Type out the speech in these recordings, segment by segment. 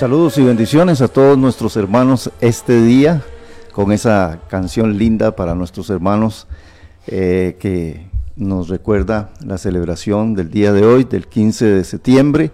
Saludos y bendiciones a todos nuestros hermanos este día con esa canción linda para nuestros hermanos eh, que nos recuerda la celebración del día de hoy, del 15 de septiembre,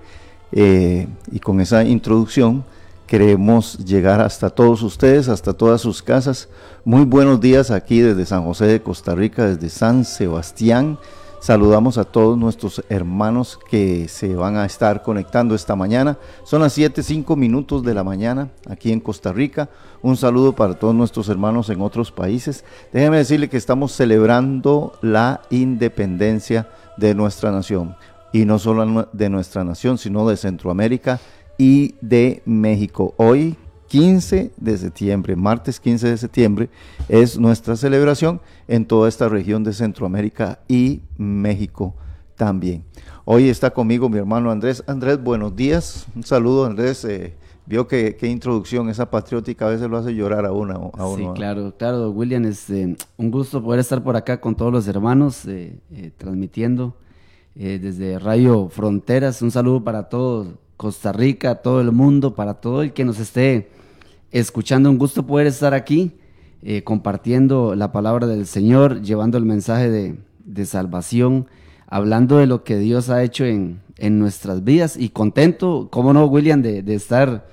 eh, y con esa introducción queremos llegar hasta todos ustedes, hasta todas sus casas. Muy buenos días aquí desde San José de Costa Rica, desde San Sebastián. Saludamos a todos nuestros hermanos que se van a estar conectando esta mañana. Son las 7, 5 minutos de la mañana aquí en Costa Rica. Un saludo para todos nuestros hermanos en otros países. Déjenme decirle que estamos celebrando la independencia de nuestra nación. Y no solo de nuestra nación, sino de Centroamérica y de México. Hoy, 15 de septiembre, martes 15 de septiembre, es nuestra celebración en toda esta región de Centroamérica y México también. Hoy está conmigo mi hermano Andrés. Andrés, buenos días. Un saludo, Andrés. Eh, vio que qué introducción, esa patriótica a veces lo hace llorar a uno. A uno sí, claro, claro, William, es eh, un gusto poder estar por acá con todos los hermanos, eh, transmitiendo desde Radio Fronteras. Un saludo para todos Costa Rica, todo el mundo, para todo el que nos esté escuchando. Un gusto poder estar aquí eh, compartiendo la palabra del Señor, llevando el mensaje de, salvación, hablando de lo que Dios ha hecho en, nuestras vidas y contento, como no, William, de, estar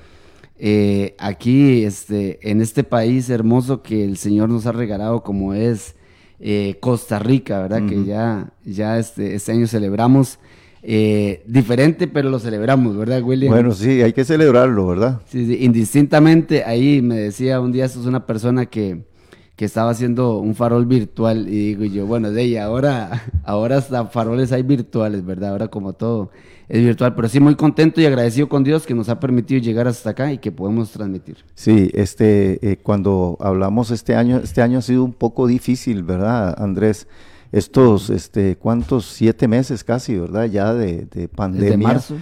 eh, aquí este, en este país hermoso que el Señor nos ha regalado como es eh, Costa Rica, ¿verdad? Que ya, ya este, este año celebramos eh, diferente, pero lo celebramos, ¿verdad, William? Bueno, sí, hay que celebrarlo, ¿verdad? Sí, sí, indistintamente, ahí me decía un día, esto es una persona que, que estaba haciendo un farol virtual y digo yo, bueno, de ella, ahora, ahora hasta faroles hay virtuales, ¿verdad? Ahora como todo es virtual, pero sí muy contento y agradecido con Dios que nos ha permitido llegar hasta acá y que podemos transmitir. Sí, este, eh, cuando hablamos este año, este año ha sido un poco difícil, ¿verdad, Andrés? Estos, este, ¿cuántos? Siete meses casi, ¿verdad? Ya de, de pandemia. Desde marzo.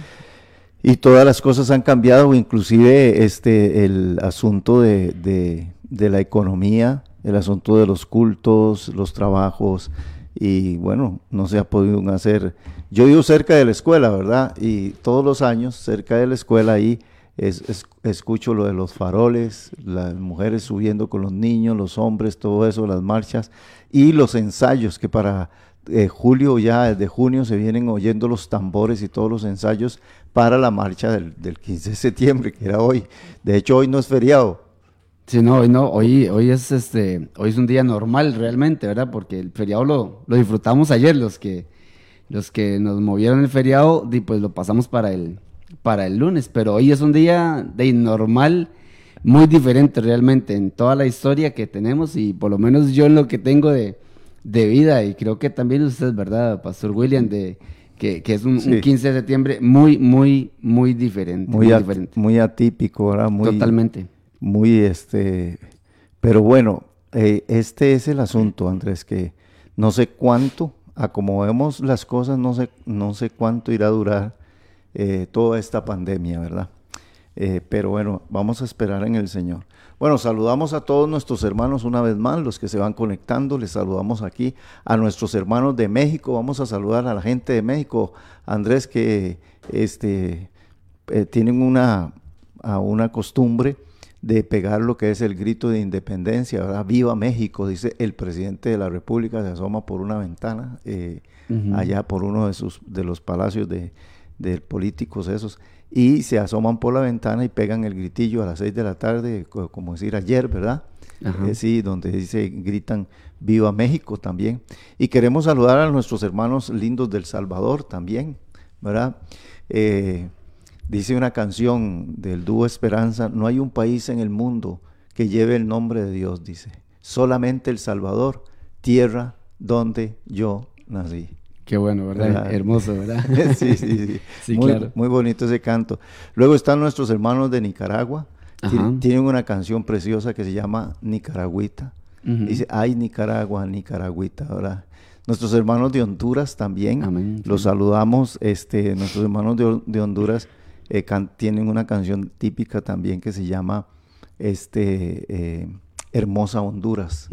Y todas las cosas han cambiado, inclusive este, el asunto de, de, de la economía, el asunto de los cultos, los trabajos, y bueno, no se ha podido hacer. Yo vivo cerca de la escuela, ¿verdad? Y todos los años, cerca de la escuela ahí, es, escucho lo de los faroles, las mujeres subiendo con los niños, los hombres, todo eso, las marchas y los ensayos que para eh, julio ya desde junio se vienen oyendo los tambores y todos los ensayos para la marcha del, 15 de septiembre, que era hoy. De hecho, hoy no es feriado. Sí, no, hoy no, hoy, hoy es este, hoy es un día normal realmente, ¿verdad? Porque el feriado lo, lo disfrutamos ayer, los que, los que nos movieron el feriado, pues lo pasamos para el, para el lunes, pero hoy es un día de normal, muy diferente realmente en toda la historia que tenemos y por lo menos yo en lo que tengo de, vida y creo que también usted, ¿verdad, Pastor William? De, que, es un, 15 de septiembre muy, muy, muy diferente. Muy, diferente. muy atípico, ¿verdad? Muy, Totalmente. Muy, este, pero bueno, eh, este es el asunto, Andrés, que no sé cuánto, a como vemos las cosas, no sé, no sé cuánto irá a durar eh, toda esta pandemia, ¿verdad? Eh, pero bueno, vamos a esperar en el Señor. Bueno, saludamos a todos nuestros hermanos una vez más, los que se van conectando, les saludamos aquí a nuestros hermanos de México, vamos a saludar a la gente de México, Andrés, que este, eh, tienen una, una costumbre de pegar lo que es el grito de independencia, ¿verdad? Viva México, dice el presidente de la República, se asoma por una ventana, allá por uno de, sus, de los palacios de, de políticos esos, y se asoman por la ventana y pegan el gritillo a las seis de la tarde, como decir ayer, ¿verdad? Eh, sí, donde dice, gritan Viva México también. Y queremos saludar a nuestros hermanos lindos del Salvador también, ¿verdad? Eh, dice una canción del dúo Esperanza, no hay un país en el mundo que lleve el nombre de Dios, dice, solamente el Salvador, tierra donde yo nací. Qué bueno, ¿verdad? Hermoso, ¿verdad? sí, sí, sí. muy, claro. muy bonito ese canto. Luego están nuestros hermanos de Nicaragua. Tienen una canción preciosa que se llama Nicaragüita. Dice, ay, Nicaragua, Nicaragüita, ¿verdad? Nuestros hermanos de Honduras también. Los saludamos. Este, nuestros hermanos de, Honduras eh, tienen una canción típica también que se llama este, eh, Hermosa Honduras.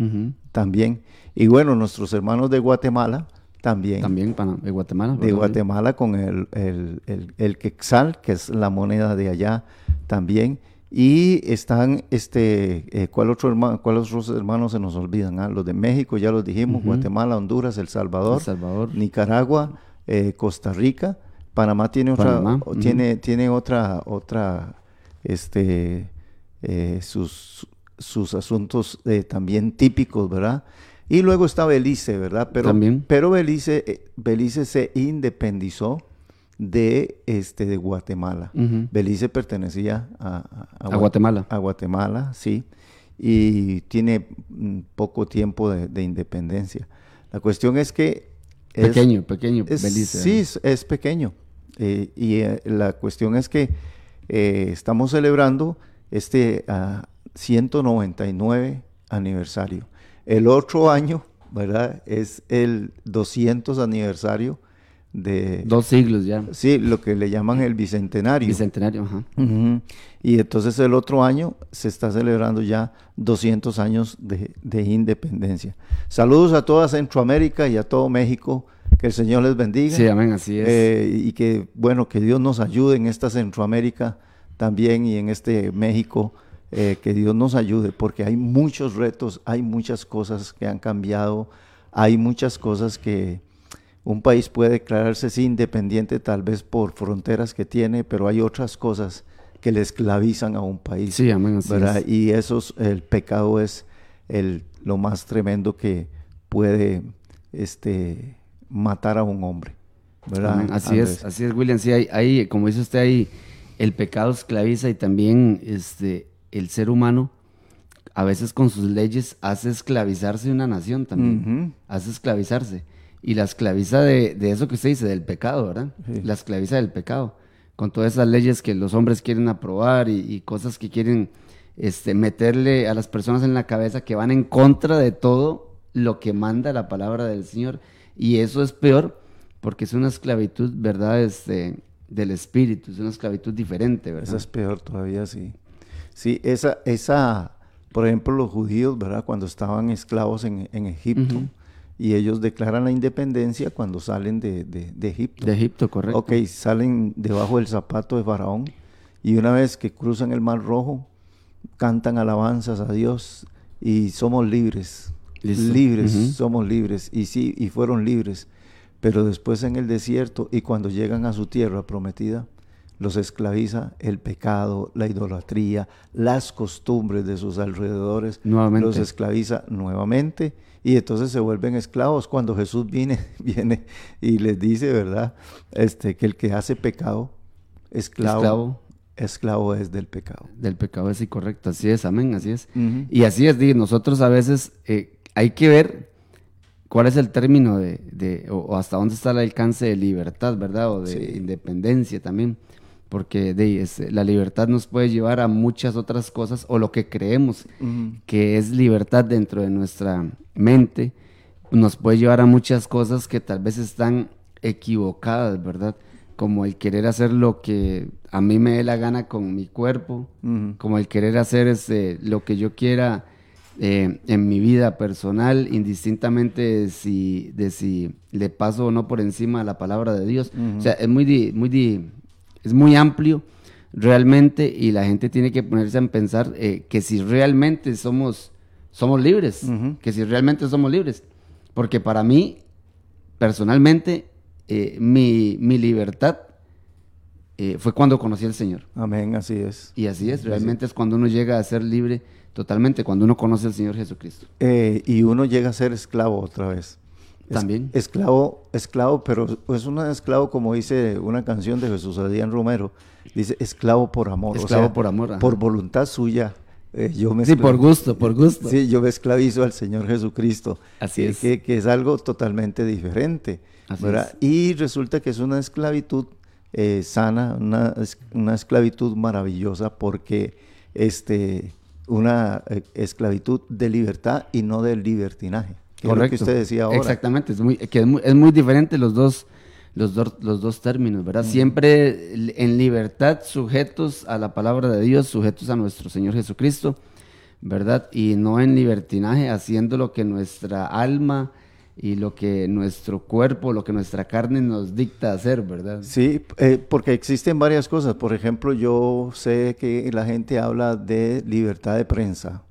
También. Y bueno, nuestros hermanos de Guatemala también. También de Guatemala. De Guatemala con el, el, el, quetzal, que es la moneda de allá también. Y están, este, eh, ¿cuál otro hermano, ¿cuáles otros hermanos se nos olvidan? Ah, los de México, ya los dijimos, Guatemala, Honduras, El Salvador, Salvador. Nicaragua, eh, Costa Rica. Panamá tiene otra, Panamá, tiene, tiene otra, otra, este, eh, sus, sus asuntos también típicos, ¿verdad? Y luego está Belice, ¿verdad? Pero, También. pero Belice, eh, Belice se independizó de, este, de Guatemala. Belice pertenecía a, A Gua- Guatemala. a Guatemala, sí, y tiene mm, poco tiempo de, de independencia. La cuestión es que... es- Pequeño, pequeño, es- Belice. Sí, es, es pequeño. Eh, y eh, la cuestión es que eh, estamos celebrando este ah, 199 aniversario. El otro año, ¿verdad? Es el 200 aniversario de... Dos siglos ya. Sí, lo que le llaman el bicentenario. Bicentenario, ajá. Y entonces el otro año se está celebrando ya 200 años de, de independencia. Saludos a toda Centroamérica y a todo México. Que el Señor les bendiga. Sí, amén, así es. Eh, y que, bueno, que Dios nos ayude en esta Centroamérica también y en este México. Eh, que Dios nos ayude porque hay muchos retos, hay muchas cosas que han cambiado, hay muchas cosas que un país puede declararse sí, independiente tal vez por fronteras que tiene, pero hay otras cosas que le esclavizan a un país. sí, amén, es. Y eso es- el pecado es el, lo más tremendo que puede este, matar a un hombre. ¿verdad? Amén, Así Andrés? es, así es, William. Sí, hay, hay, como dice usted ahí, el pecado esclaviza y también este, el ser humano a veces con sus leyes hace esclavizarse una nación también. Hace esclavizarse. Y la esclaviza de, de eso que usted dice, del pecado, ¿verdad? Sí. La esclaviza del pecado. Con todas esas leyes que los hombres quieren aprobar y, y cosas que quieren este, meterle a las personas en la cabeza que van en contra de todo lo que manda la palabra del Señor. Y eso es peor porque es una esclavitud, ¿verdad? Este, del espíritu, es una esclavitud diferente, ¿verdad? Esa es peor todavía, sí. Sí, esa, esa, por ejemplo, los judíos, ¿verdad? Cuando estaban esclavos en, en Egipto y ellos declaran la independencia cuando salen de, de- de Egipto. De Egipto, correcto. Ok, salen debajo del zapato de Faraón y una vez que cruzan el Mar Rojo, cantan alabanzas a Dios y somos libres. Listo. Libres, somos libres. Y sí, y fueron libres. Pero después en el desierto y cuando llegan a su tierra prometida, los esclaviza el pecado, la idolatría, las costumbres de sus alrededores. Nuevamente. Los esclaviza nuevamente y entonces se vuelven esclavos. Cuando Jesús viene, viene y les dice, ¿verdad? Este, que el que hace pecado, esclavo, Esclavo. esclavo, es del pecado. Del pecado es incorrecto, así es, amén, así es. Y así es, nosotros a veces eh, hay que ver cuál es el término de, de- o, o hasta dónde está el alcance de libertad, ¿verdad? O de Sí. independencia también. Porque de, es- la libertad nos puede llevar a muchas otras cosas, o lo que creemos que es libertad dentro de nuestra mente, nos puede llevar a muchas cosas que tal vez están equivocadas, ¿verdad? Como el querer hacer lo que a mí me dé la gana con mi cuerpo, como el querer hacer este, lo que yo quiera eh, en mi vida personal, indistintamente de si, de si le paso o no por encima a la palabra de Dios. O sea, es muy, di- muy, di- es muy amplio realmente y la gente tiene que ponerse a pensar eh, que si realmente somos, somos libres, que si realmente somos libres. Porque para mí, personalmente, eh, mi, mi libertad eh, fue cuando conocí al Señor. Amén, así es. Y así es, realmente es cuando uno llega a ser libre totalmente, cuando uno conoce al Señor Jesucristo. Y uno llega a ser esclavo otra vez. Es- También. Esclavo, esclavo, pero es un esclavo como dice una canción de Jesús Adrián Romero. Dice esclavo por amor. o Esclavo sea, por amor, ajá. Por voluntad suya. eh, yo me Sí, por gusto, por gusto. Sí, yo me esclavizo al Señor Jesucristo. Así es. Que, que es algo totalmente diferente. Así ¿verdad? es. Y resulta que es una esclavitud eh, sana, una, una esclavitud maravillosa porque este, una eh, esclavitud de libertad y no de libertinaje. Que es lo que usted decía ahora. Exactamente, es muy, que es muy, es muy diferente los dos, los, dos, los dos términos, ¿verdad? Siempre en libertad, sujetos a la palabra de Dios, sujetos a nuestro Señor Jesucristo, ¿verdad? Y no en libertinaje, haciendo lo que nuestra alma y lo que nuestro cuerpo, lo que nuestra carne nos dicta hacer, ¿verdad? Sí, eh, porque existen varias cosas. Por ejemplo, yo sé que la gente habla de libertad de prensa,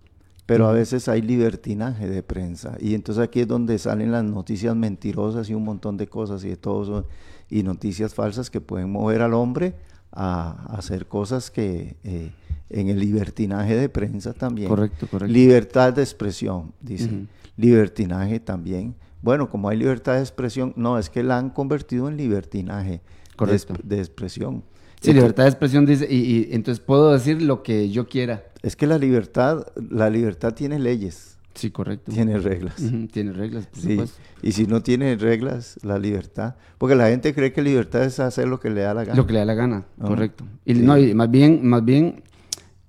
pero a veces hay libertinaje de prensa. Y entonces aquí es donde salen las noticias mentirosas y un montón de cosas y de todo eso, y noticias falsas que pueden mover al hombre a, hacer cosas que eh, en el libertinaje de prensa también. Correcto, correcto. Libertad de expresión, dice. Libertinaje también bueno, como hay libertad de expresión, no, es que la han convertido en libertinaje De, expresión. Sí, libertad de expresión dice, y, entonces puedo decir lo que yo quiera. Es que la libertad, la libertad tiene leyes. Sí, correcto. Tiene reglas. tiene reglas, por sí. Y si no tiene reglas, la libertad. Porque la gente cree que libertad es hacer lo que le da la gana. Lo que le da la gana, ah, correcto. Y no, y más bien, más bien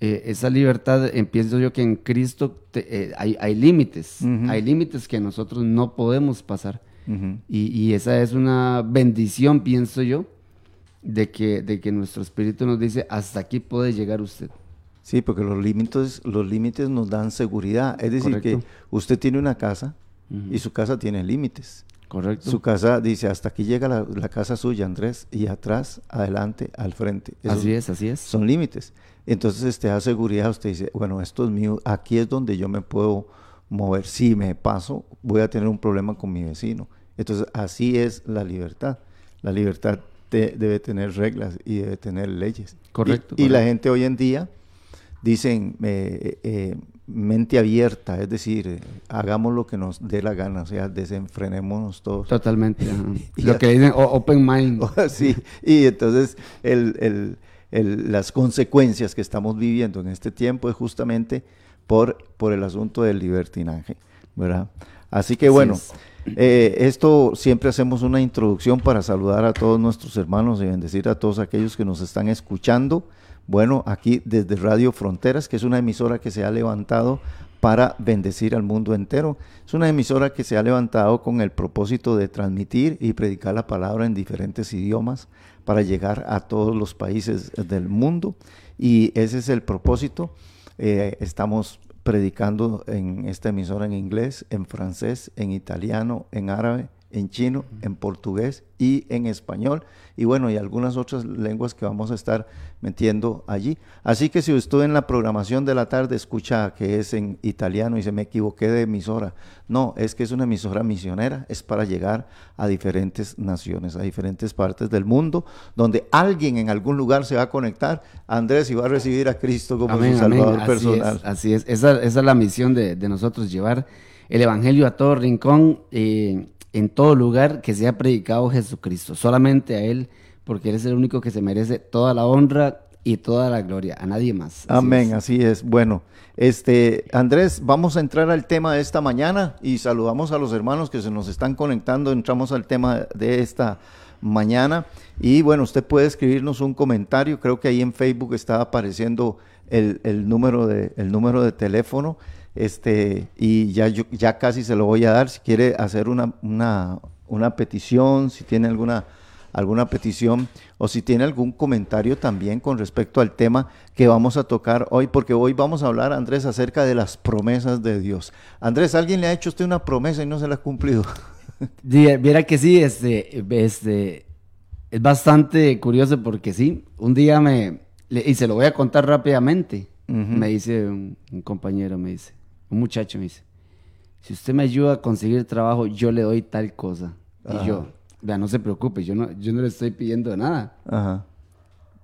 eh, esa libertad, empiezo yo que en Cristo eh, hay, límites, hay límites que nosotros no podemos pasar. y, esa es una bendición, pienso yo, de que, de que nuestro espíritu nos dice, hasta aquí puede llegar usted. Sí, porque los límites, los límites nos dan seguridad. Es decir, que usted tiene una casa y su casa tiene límites. Correcto. Su casa dice, hasta aquí llega la, casa suya, Andrés, y atrás, adelante, al frente. así es, así es. Son límites. Entonces, este, da seguridad, usted dice, bueno, esto es mío, aquí es donde yo me puedo mover. Si me paso, voy a tener un problema con mi vecino. Entonces, así es la libertad. La libertad debe tener reglas y debe tener leyes. Correcto. Y, la gente hoy en día dicen eh, eh, mente abierta, es decir, hagamos lo que nos dé la gana, o sea, desenfrenémonos todos. Totalmente. lo que dicen open mind. sí, y entonces el las consecuencias que estamos viviendo en este tiempo es justamente por, por el asunto del libertinaje, ¿verdad? Así que bueno, eh, esto siempre hacemos una introducción para saludar a todos nuestros hermanos y bendecir a todos aquellos que nos están escuchando. Bueno, aquí desde Radio Fronteras, que es una emisora que se ha levantado para bendecir al mundo entero. Es una emisora que se ha levantado con el propósito de transmitir y predicar la palabra en diferentes idiomas para llegar a todos los países del mundo. Y ese es el propósito. Eh, estamos predicando en esta emisora en inglés, en francés, en italiano, en árabe, en chino, en portugués y en español. Y bueno, y algunas otras lenguas que vamos a estar metiendo allí. Así que si usted en la programación de la tarde escucha que es en italiano y se me equivoqué de emisora, no, es que es una emisora misionera, es para llegar a diferentes naciones, a diferentes partes del mundo, donde alguien en algún lugar se va a conectar, Andrés, y va a recibir a Cristo como su Salvador personal. así es, esa, es la misión de, nosotros, llevar el Evangelio a todo rincón. Eh, en todo lugar que sea predicado Jesucristo, solamente a Él, porque Él es el único que se merece toda la honra y toda la gloria, a nadie más. Amén, así es. Bueno, este Andrés, vamos a entrar al tema de esta mañana y saludamos a los hermanos que se nos están conectando. Entramos al tema de esta mañana y bueno, usted puede escribirnos un comentario. Creo que ahí en Facebook está apareciendo el, el número de el número de teléfono este, y ya, ya casi se lo voy a dar, si quiere hacer una, una, petición, si tiene alguna, alguna petición o si tiene algún comentario también con respecto al tema que vamos a tocar hoy, porque hoy vamos a hablar, Andrés, acerca de las promesas de Dios. Andrés, ¿alguien le ha hecho usted una promesa y no se la ha cumplido? Viera que sí, este, este, es bastante curioso porque sí, un día me, y se lo voy a contar rápidamente, me dice un, compañero, me dice, un muchacho me dice, si usted me ayuda a conseguir trabajo, yo le doy tal cosa. Y yo, vea, no se preocupe, yo no, yo no le estoy pidiendo nada. Ajá.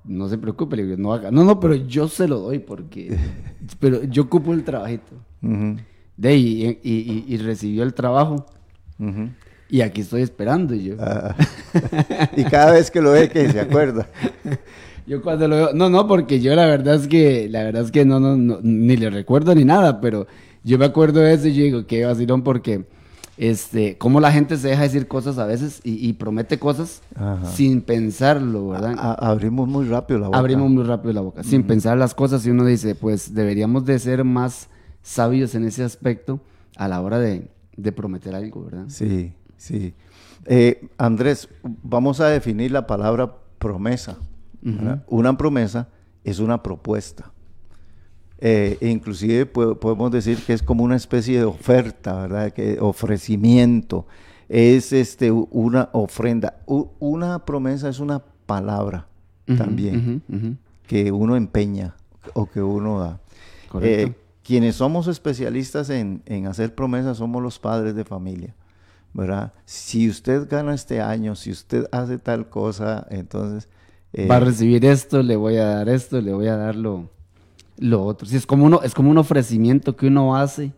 No se preocupe, le digo, no haga. No, no, pero yo se lo doy porque, pero yo ocupo el trabajito. De ahí, y, recibió el trabajo. Y aquí estoy esperando yo. Ah. y cada vez que lo ve, que se acuerda. Yo cuando lo veo, no, no, porque yo la verdad es que, la verdad es que no, no, no ni le recuerdo ni nada, pero yo me acuerdo de eso y yo digo, qué vacilón, porque este, cómo la gente se deja decir cosas a veces y, promete cosas sin pensarlo, ¿verdad? abrimos muy rápido la boca. Abrimos muy rápido la boca, sin pensar las cosas y uno dice, pues deberíamos de ser más sabios en ese aspecto a la hora de, prometer algo, ¿verdad? Sí, sí. Eh, Andrés, vamos a definir la palabra promesa. Una promesa es una propuesta eh, inclusive podemos decir que es como una especie de oferta, ¿verdad? Que ofrecimiento, es este, una ofrenda. una promesa es una palabra también que uno empeña o que uno da. Eh, quienes somos especialistas en, hacer promesas somos los padres de familia. ¿verdad? Si usted gana este año, si usted hace tal cosa, entonces... Eh, Va a recibir esto, le voy a dar esto, le voy a dar lo, otro. Si es como uno, es como un ofrecimiento que uno hace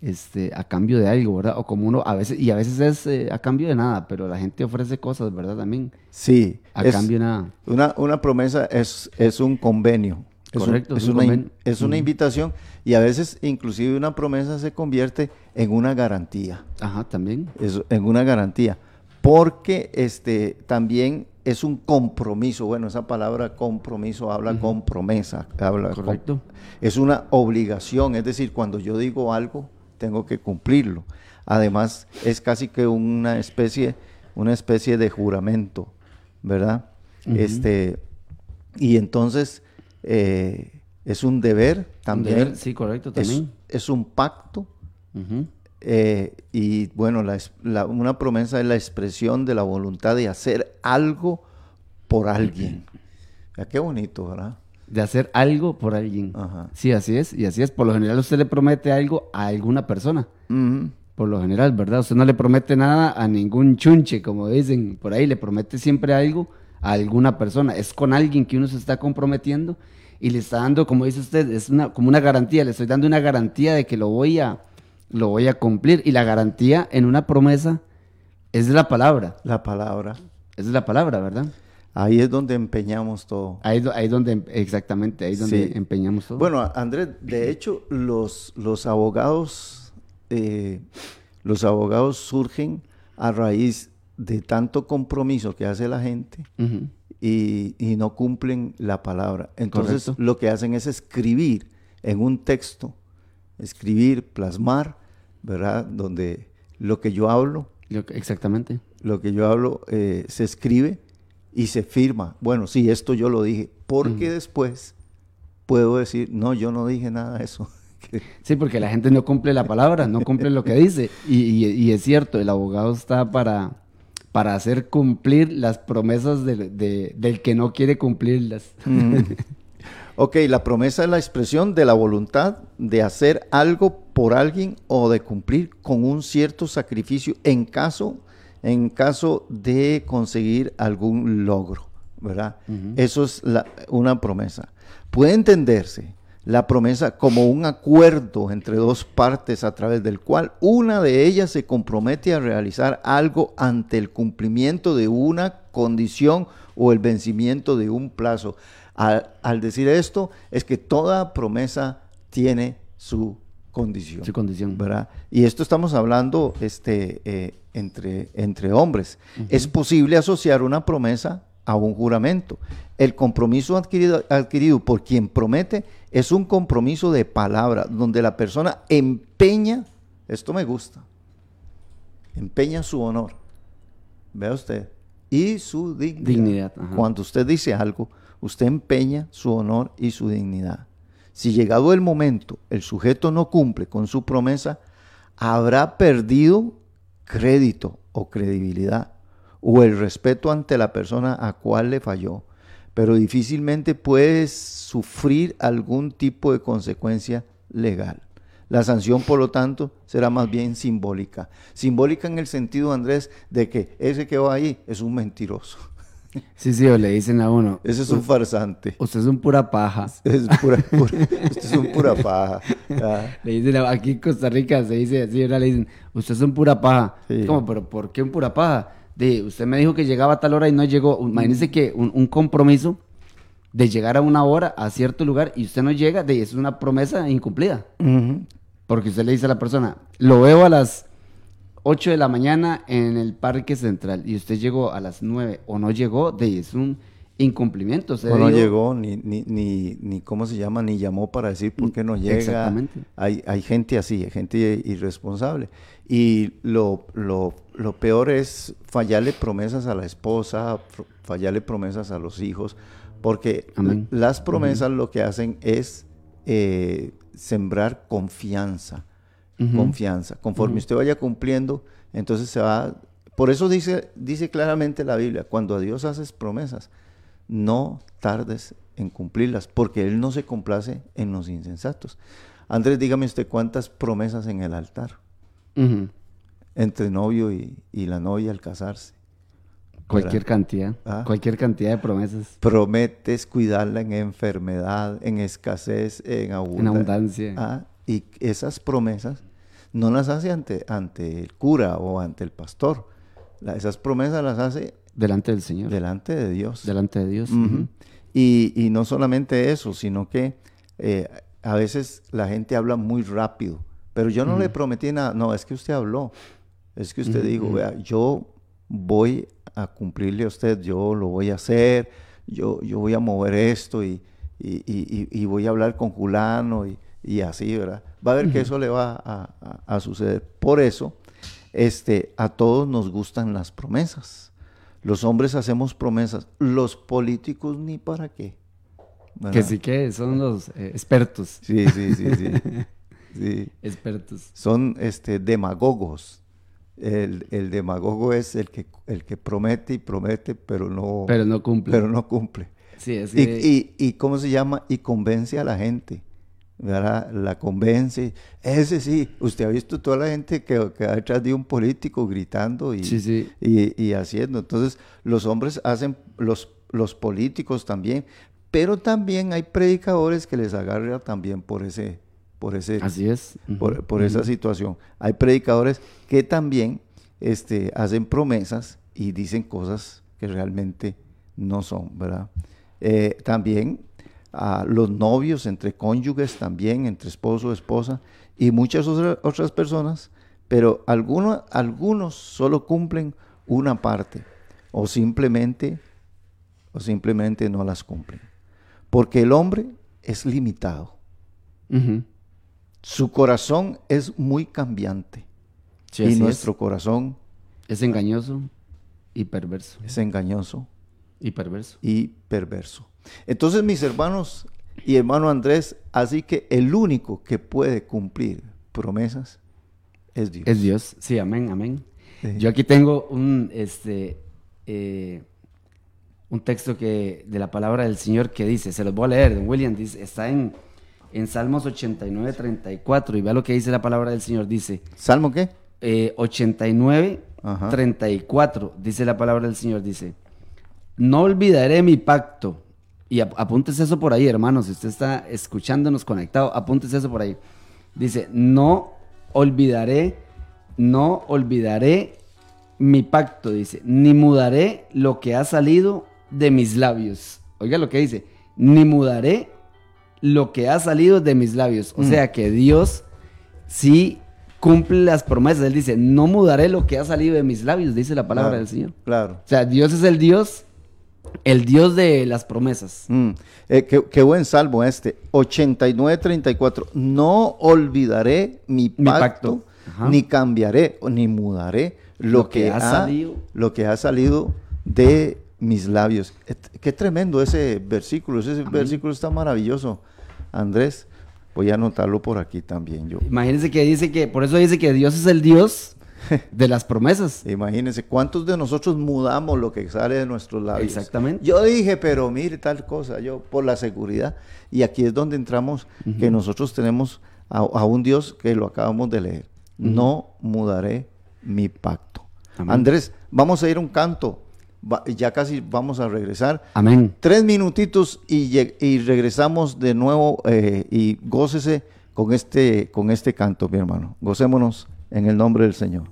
este, a cambio de algo, ¿verdad? O como uno, a veces, y a veces es eh, a cambio de nada, pero la gente ofrece cosas, ¿verdad? También. Sí. A cambio de nada. Una, una promesa es, es un convenio. Es Correcto. es, una, es una invitación y a veces inclusive una promesa se convierte en una garantía. Ajá, también. Es, en una garantía. Porque este, también es un compromiso. Bueno, esa palabra compromiso habla con promesa. Habla Correcto. es una obligación. Es decir, cuando yo digo algo, tengo que cumplirlo. Además, es casi que una especie, una especie de juramento, ¿verdad? Este, y entonces eh, es un deber también. sí, correcto, también. Es, un pacto. Eh, y bueno, una promesa es la expresión de la voluntad de hacer algo por alguien. qué bonito, ¿verdad? de hacer algo por alguien. Sí, así es. Y así es. Por lo general usted le promete algo a alguna persona. Por lo general, ¿verdad? Usted no le promete nada a ningún chunche, como dicen por ahí. Le promete siempre algo a alguna persona. Es con alguien que uno se está comprometiendo y le está dando, como dice usted, es una, como una garantía. Le estoy dando una garantía de que lo voy a, lo voy a cumplir. Y la garantía en una promesa es de la palabra. La palabra. Es de la palabra, ¿verdad? Ahí es donde empeñamos todo. Ahí, es donde, exactamente, ahí es donde empeñamos todo. Bueno, Andrés, de hecho, los, los abogados, eh, los abogados surgen a raíz de tanto compromiso que hace la gente y, no cumplen la palabra. Entonces, lo que hacen es escribir en un texto, escribir, plasmar, ¿verdad? Donde lo que yo hablo. exactamente. Lo que yo hablo eh, se escribe y se firma, bueno, sí, esto yo lo dije, porque después puedo decir, no, yo no dije nada de eso. sí, porque la gente no cumple la palabra, no cumple lo que dice. Y, es cierto, el abogado está para, para hacer cumplir las promesas del que no quiere cumplirlas. ok, la promesa es la expresión de la voluntad de hacer algo por alguien o de cumplir con un cierto sacrificio en caso en caso de conseguir algún logro, ¿verdad? Eso es una promesa. Puede entenderse la promesa como un acuerdo entre dos partes a través del cual una de ellas se compromete a realizar algo ante el cumplimiento de una condición o el vencimiento de un plazo. Al, al decir esto, es que toda promesa tiene su condición. Su condición. ¿verdad? Y esto estamos hablando este, eh, entre, entre hombres. Es posible asociar una promesa a un juramento. El compromiso adquirido, adquirido por quien promete es un compromiso de palabra, donde la persona empeña, esto me gusta, empeña su honor, vea usted, y su dignidad. Cuando usted dice algo, usted empeña su honor y su dignidad. Si llegado el momento el sujeto no cumple con su promesa, habrá perdido crédito o credibilidad o el respeto ante la persona a cual le falló, pero difícilmente puede sufrir algún tipo de consecuencia legal. La sanción, por lo tanto, será más bien simbólica. Simbólica en el sentido, Andrés, de que ese que va ahí es un mentiroso. Sí, sí, o le dicen a uno. Ese es un farsante. Usted es un pura paja. Es pura, usted es un pura paja. Le dicen, aquí en Costa Rica se dice así, ahora le dicen, usted es un pura paja. ¿Cómo? ¿Pero por qué un pura paja? De, usted me dijo que llegaba a tal hora y no llegó. Imagínese que un, compromiso de llegar a una hora a cierto lugar y usted no llega, de, es una promesa incumplida. Porque usted le dice a la persona, lo veo a las 8 de la mañana en el Parque Central y usted llegó a las 9 o no llegó, de es un incumplimiento. o no llegó, ni, ni, ni, ni, ¿cómo se llama? Ni llamó para decir por qué no llega. Exactamente. Hay, hay gente así, hay gente irresponsable. Y lo, lo, lo peor es fallarle promesas a la esposa, fallarle promesas a los hijos, porque las promesas lo que hacen es eh, sembrar confianza, confianza. Conforme usted vaya cumpliendo, entonces se va... Por eso dice, dice claramente la Biblia, cuando a Dios haces promesas, no tardes en cumplirlas, porque Él no se complace en los insensatos. Andrés, dígame usted cuántas promesas en el altar entre novio y, la novia al casarse. Cualquier cantidad, ah. cualquier cantidad de promesas. Prometes cuidarla en enfermedad, en escasez, en abundancia. En abundancia. Ah, y esas promesas no las hace ante, ante el cura o ante el pastor. esas promesas las hace delante del Señor. Delante de Dios. Delante de Dios. y, no solamente eso, sino que eh, a veces la gente habla muy rápido. Pero yo no le prometí nada. No, es que usted habló. Es que usted dijo, vea, yo voy a cumplirle a usted, yo lo voy a hacer, yo, yo voy a mover esto y, y, voy a hablar con Julano y, así, ¿verdad? Va a ver que eso le va a, suceder. Por eso, este, a todos nos gustan las promesas. Los hombres hacemos promesas, los políticos ni para qué. Que sí que son los eh, expertos. Sí, sí, sí, sí. Expertos. Son este, demagogos. El, el, demagogo es el que, el que promete y promete, pero no, pero no cumple. Pero no cumple. Sí, y, y, y, ¿cómo se llama? Y convence a la gente. ¿Verdad? La convence. Ese sí, usted ha visto toda la gente que, que va detrás de un político gritando y, y, y, haciendo. Entonces, los hombres hacen, los, los políticos también, pero también hay predicadores que les agarran también por ese, por ese, Así es. por, esa situación. Hay predicadores que también este, hacen promesas y dicen cosas que realmente no son, ¿verdad? Eh, también a los novios, entre cónyuges también, entre esposo, esposa y muchas otras personas, pero algunos, algunos solo cumplen una parte o simplemente, o simplemente no las cumplen. Porque el hombre es limitado. Su corazón es muy cambiante. y nuestro corazón es engañoso y perverso. Es engañoso y perverso. Y perverso. Entonces, mis hermanos y hermano Andrés, así que el único que puede cumplir promesas es Dios. Es Dios, sí, amén, amén. Yo aquí tengo un, este, eh, un texto que, de la palabra del Señor que dice, se los voy a leer, don William, dice, está en en Salmos 89, 34, y vea lo que dice la palabra del Señor, dice. ¿Salmo qué? 89, eh, 34, dice la palabra del Señor, dice, no olvidaré mi pacto. Y apúntese eso por ahí, hermanos, si usted está escuchándonos conectado, apúntese eso por ahí. Dice, no olvidaré, no olvidaré mi pacto, dice, ni mudaré lo que ha salido de mis labios. Oiga lo que dice, ni mudaré lo que ha salido de mis labios. O mm. sea que Dios sí cumple las promesas. Él dice, no mudaré lo que ha salido de mis labios, dice la palabra del Señor. Claro. O sea, Dios es el Dios, el Dios de las promesas. Mm. Eh, qué, buen salmo este. 89-34. No olvidaré mi pacto, ni cambiaré, ni mudaré lo, que, ha salido. Lo que ha salido de mis labios. Qué tremendo ese versículo, ese versículo está maravilloso. Andrés, voy a anotarlo por aquí también yo. Imagínense que dice que, por eso dice que Dios es el Dios de las promesas. Imagínense, ¿cuántos de nosotros mudamos lo que sale de nuestros labios? Exactamente. Yo dije, pero mire tal cosa, yo por la seguridad. Y aquí es donde entramos, que nosotros tenemos a, un Dios que lo acabamos de leer. No mudaré mi pacto. Andrés, vamos a ir a un canto ya casi vamos a regresar. Amén. Tres minutitos y, y regresamos de nuevo eh, y gócese con este, con este canto, mi hermano. Gocémonos en el nombre del Señor.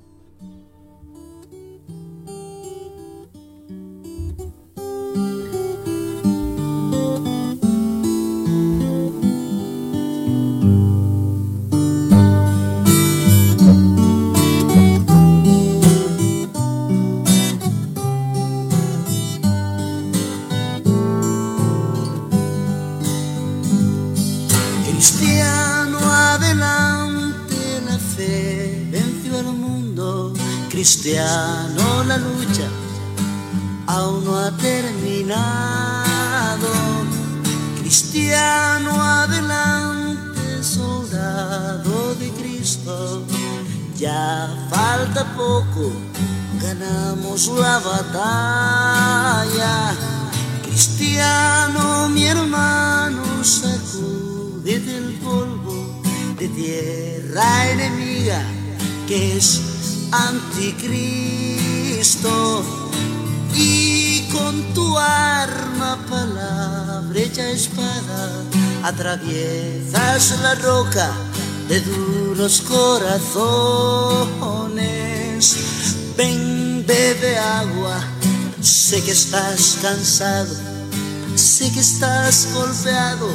Atraviesas la roca de duros corazones. Ven, bebe agua, sé que estás cansado, sé que estás golpeado,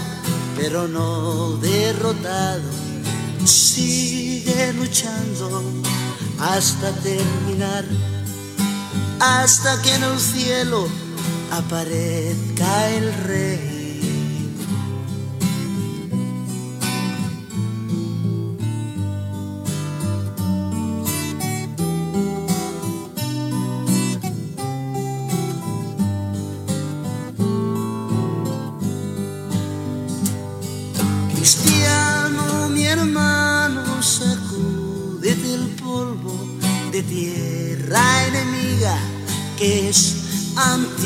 pero no derrotado. Sigue luchando hasta terminar, hasta que en el cielo aparezca el rey. Que es anticristo.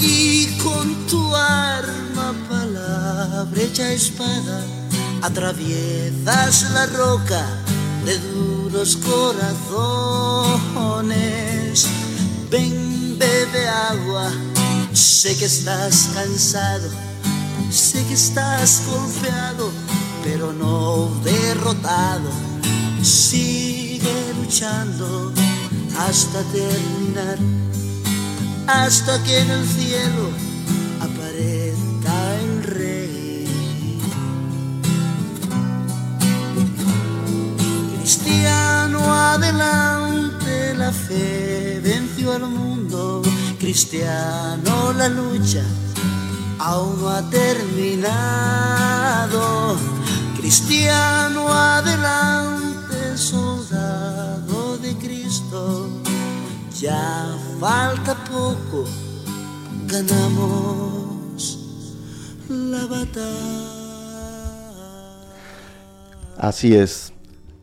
Y con tu arma, palabra hecha espada, atraviesas la roca de duros corazones. Ven, bebe agua, sé que estás cansado Sé que estás golpeado, pero no derrotado. Sigue luchando hasta terminar, hasta que en el cielo aparezca el rey. Cristiano, adelante, la fe venció al mundo. Cristiano, la lucha aún no ha terminado. Cristiano, adelante, Ya falta poco, ganamos la batalla. Así es.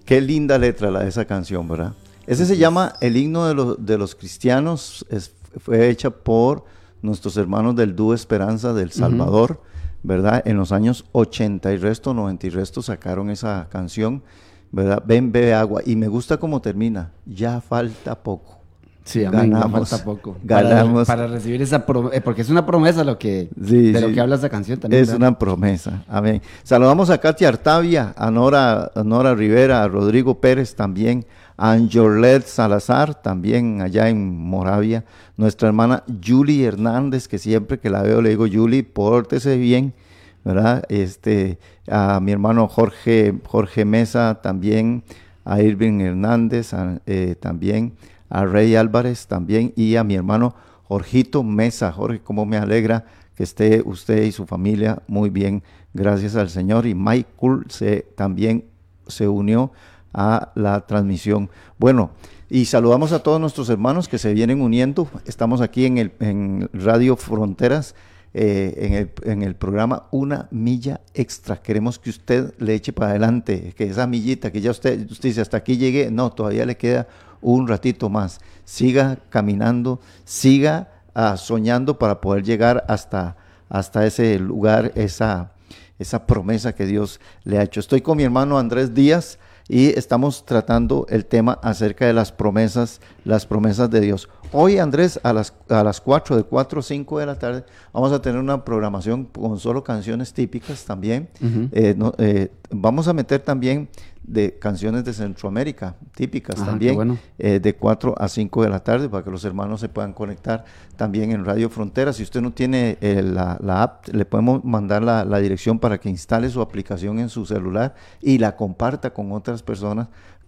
Qué linda letra la de esa canción, ¿verdad? Ese se llama El himno de, los- de los cristianos. es- fue hecha por nuestros hermanos del Dúo Esperanza del Salvador, ¿verdad? En los años 80 y resto, 90 y resto sacaron esa canción, ¿verdad? Ven, bebe agua. Y me gusta cómo termina. Ya falta poco. Sí, amén, Ganamos, falta poco. ganamos. Para, para recibir esa promesa, porque es una promesa lo que, Sí, de lo que habla esa canción también. Es ¿verdad? una promesa. Amén. Saludamos a Katia Artavia, a Nora, a Nora Rivera, a Rodrigo Pérez también, a Anjolet Salazar también allá en Moravia. Nuestra hermana Julie Hernández, que siempre que la veo le digo, Julie, pórtese bien, ¿verdad? Este, a mi hermano Jorge, Jorge Mesa también, a Irving Hernández eh, también, a Rey Álvarez también y a mi hermano Jorgito Mesa. Jorge, cómo me alegra que esté usted y su familia muy bien, gracias al Señor. Y Michael se, también se unió a la transmisión. Bueno, y saludamos a todos nuestros hermanos que se vienen uniendo. Estamos aquí en, el, en Radio Fronteras, eh, en, el, programa Una Milla Extra. Queremos que usted le eche para adelante, que esa millita que ya usted, usted dice, hasta aquí llegué, no, todavía le queda un ratito más. Siga caminando, siga ah, soñando para poder llegar hasta, hasta ese lugar, esa, esa promesa que Dios le ha hecho. Estoy con mi hermano Andrés Díaz y estamos tratando el tema acerca de las promesas, las promesas de Dios. Hoy, Andrés, a las, a las 4, de 4 a 5 de la tarde, vamos a tener una programación con solo canciones típicas también. Eh, no, eh, vamos a meter también de canciones de Centroamérica, típicas Ajá, qué también, bueno. eh, de 4 a 5 de la tarde, para que los hermanos se puedan conectar también en Radio Frontera. Si usted no tiene eh, la, la app, le podemos mandar la, la dirección para que instale su aplicación en su celular y la comparta con otras personas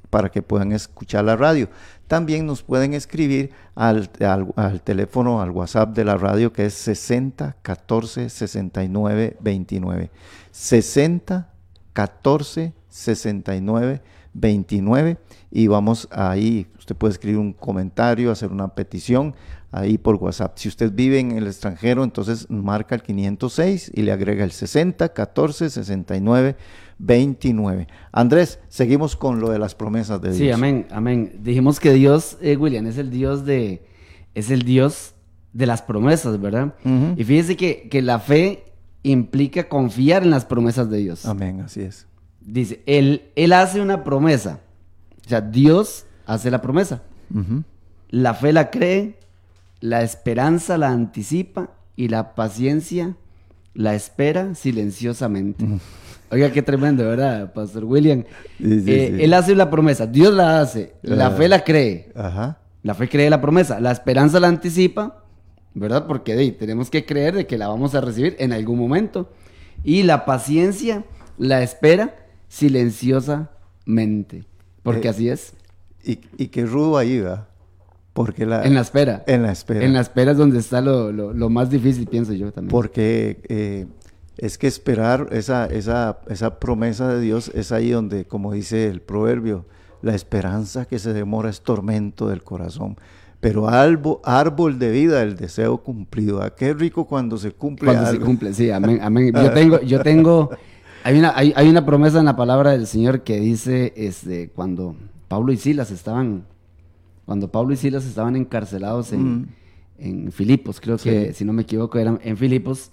para que puedan escuchar la radio. También nos pueden escribir al, al, al teléfono, al WhatsApp de la radio que es 60 14 69 29. 60 14 69 29 y vamos ahí, usted puede escribir un comentario, hacer una petición ahí por WhatsApp. Si usted vive en el extranjero, entonces marca el 506 y le agrega el 60 14 69 29. Andrés, seguimos con lo de las promesas de Dios. Sí, amén, amén. Dijimos que Dios, eh, William, es el Dios de, es el Dios de las promesas, ¿verdad? Y fíjese que, que la fe implica confiar en las promesas de Dios. Amén, así es. Dice, él, él hace una promesa. O sea, Dios hace la promesa. La fe la cree, la esperanza la anticipa y la paciencia la espera silenciosamente. Oiga, qué tremendo, ¿verdad, Pastor William? Sí, sí, Eh, sí. Él hace la promesa, Dios la hace, la Ah. fe la cree, Ajá. la fe cree la promesa, la esperanza la anticipa, ¿verdad? Porque ahí, tenemos que creer de que la vamos a recibir en algún momento. Y la paciencia la espera silenciosamente, porque Eh, así es, Y, y qué rudo ahí, ¿verdad? Porque la, en la espera. en la espera. En la espera es donde está lo, lo- lo más difícil, pienso yo también. Porque eh, es que esperar esa, esa, esa promesa de Dios es ahí donde, como dice el proverbio, la esperanza que se demora es tormento del corazón. Pero árbol, árbol de vida, el deseo cumplido. ¿A qué rico cuando se cumple Cuando se cumple, sí, amén, amén. Yo tengo, yo tengo, hay una, hay, hay una promesa en la palabra del Señor que dice, este, cuando Pablo y Silas estaban, cuando Pablo y Silas estaban encarcelados en, Mm. en Filipos, creo que, si no me equivoco, eran en Filipos,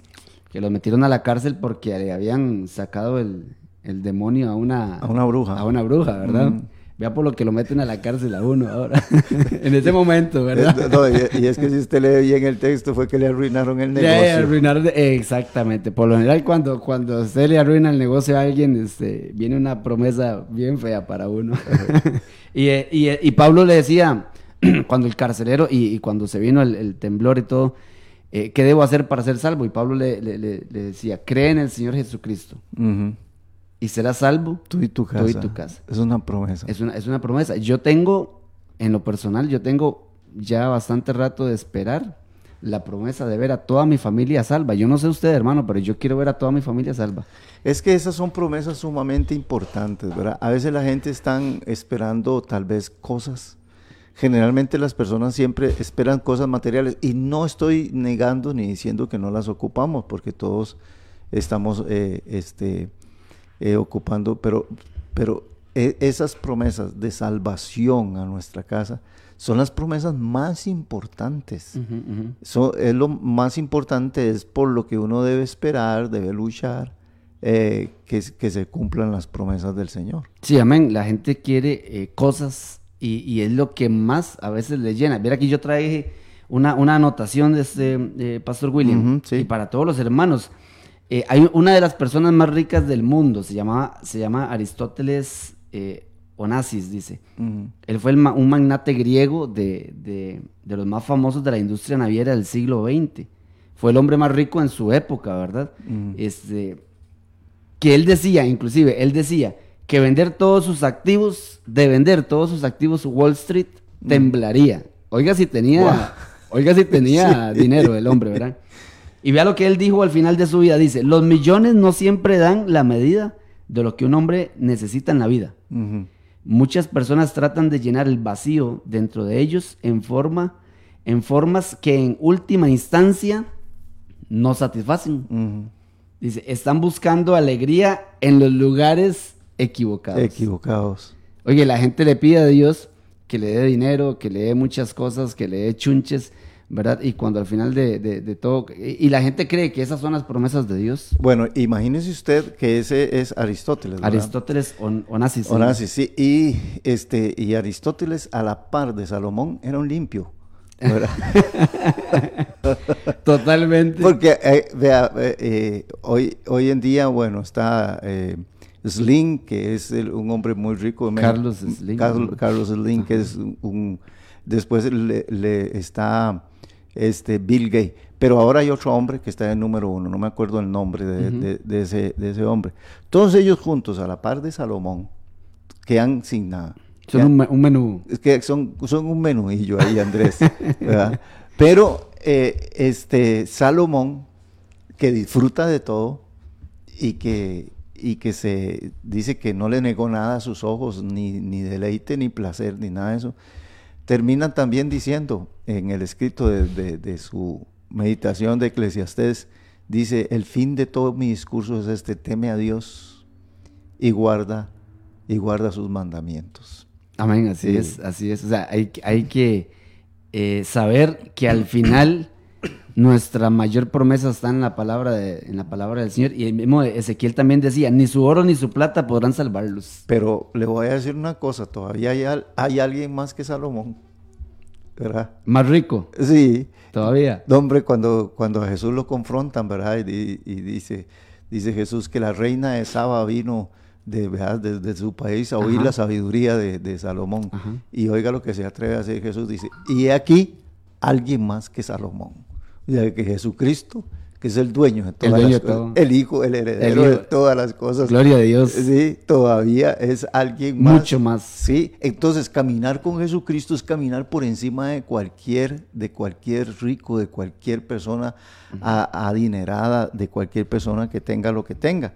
que los metieron a la cárcel porque le habían sacado el, el demonio a una, A una bruja. a una bruja, ¿verdad? Mm. Vea por lo que lo meten a la cárcel a uno ahora, en ese momento, ¿verdad? No, y, y es que si usted lee bien el texto fue que le arruinaron el negocio. ya, arruinar de- exactamente. Por lo general, cuando, cuando usted le arruina el negocio a alguien, este, viene una promesa bien fea para uno. y, eh, y, eh, y Pablo le decía, cuando el carcelero y, cuando se vino el, el temblor y todo, eh, ¿qué debo hacer para ser salvo? Y Pablo le, le- le- le decía, cree en el Señor Jesucristo Ujú. Y serás salvo. Tú y tu casa. Tú y tu casa. Es una promesa. Es una, es una promesa. Yo tengo, en lo personal, yo tengo ya bastante rato de esperar la promesa de ver a toda mi familia salva. Yo no sé usted, hermano, pero yo quiero ver a toda mi familia salva. Es que esas son promesas sumamente importantes, ¿verdad? A veces la gente está esperando tal vez cosas. Generalmente las personas siempre esperan cosas materiales y no estoy negando ni diciendo que no las ocupamos porque todos estamos eh, este, eh, ocupando, pero, pero e- esas promesas de salvación a nuestra casa son las promesas más importantes. Eso es lo más importante, es por lo que uno debe esperar, debe luchar, eh, que, que se cumplan las promesas del Señor. Sí, amén. La gente quiere eh, cosas y, y es lo que más a veces le llena. Mira, aquí yo traje una, una anotación de este eh, Pastor William Ujú, sí. y para todos los hermanos. Eh, hay una de las personas más ricas del mundo, se llama, se llama Aristóteles eh, Onassis, dice. Él fue el un magnate griego de, de- de los más famosos de la industria naviera del siglo XX. Fue el hombre más rico en su época, ¿verdad? Este, que él decía, inclusive, él decía que vender todos sus activos, de vender todos sus activos Wall Street, temblaría. Oiga si tenía, oiga si tenía dinero el hombre, ¿verdad? Y vea lo que él dijo al final de su vida. Dice, los millones no siempre dan la medida de lo que un hombre necesita en la vida. Muchas personas tratan de llenar el vacío dentro de ellos en forma en formas que en última instancia no satisfacen. Dice, están buscando alegría en los lugares equivocados. Equivocados. Oye, la gente le pide a Dios que le dé dinero, que le dé muchas cosas, que le dé chunches, ¿verdad? Y cuando al final de, de- de todo, y, y la gente cree que esas son las promesas de Dios. Bueno, imagínese usted que ese es Aristóteles. ¿verdad? Aristóteles On- Onassis. Onassis, sí. Y, este, y Aristóteles, a la par de Salomón, era un limpio. Totalmente. Porque, eh, vea, eh, eh, hoy, hoy en día, bueno, está eh, Slim, que es el- un hombre muy rico. Carlos Slim. Carl- Carlos Slim, que es un... un- después le, le está este, Bill Gates. Pero ahora hay otro hombre que está en número uno, no me acuerdo el nombre de, de- de ese, de ese hombre. Todos ellos juntos, a la par de Salomón, quedan sin nada. Son Quedan- un, un menú. es que son, son un menuillo ahí, Andrés. ¿verdad? Pero eh, este Salomón, que disfruta de todo y que, y que se dice que no le negó nada a sus ojos, ni, ni deleite, ni placer, ni nada de eso, termina también diciendo en el escrito de, de- de su meditación de Eclesiastés, dice, el fin de todo mi discurso es este, teme a Dios y guarda, y guarda sus mandamientos. Amén, así Sí. es, así es. O sea, hay, hay que eh, saber que al final nuestra mayor promesa está en la palabra de, en la palabra del Señor. Y el mismo Ezequiel también decía, ni su oro ni su plata podrán salvarlos. Pero le voy a decir una cosa, todavía hay, al- hay alguien más que Salomón, ¿verdad? Más rico, Sí, todavía. Hombre, cuando, cuando a Jesús lo confrontan, ¿verdad? Y, di- y dice, dice Jesús que la reina de Saba vino de, ¿verdad? desde su país a oír Ajá. la sabiduría de, de Salomón. Ajá. Y oiga lo que se atreve a hacer Jesús, dice, y he aquí alguien más que Salomón. Sea, que Jesucristo, que es el dueño de todas dueño las de cosas, todo. el hijo, el heredero El hijo. de todas las cosas. Gloria a Dios. Sí, todavía es alguien más. Mucho más. Sí, entonces caminar con Jesucristo es caminar por encima de cualquier, de cualquier rico, de cualquier persona a- adinerada, de cualquier persona que tenga lo que tenga.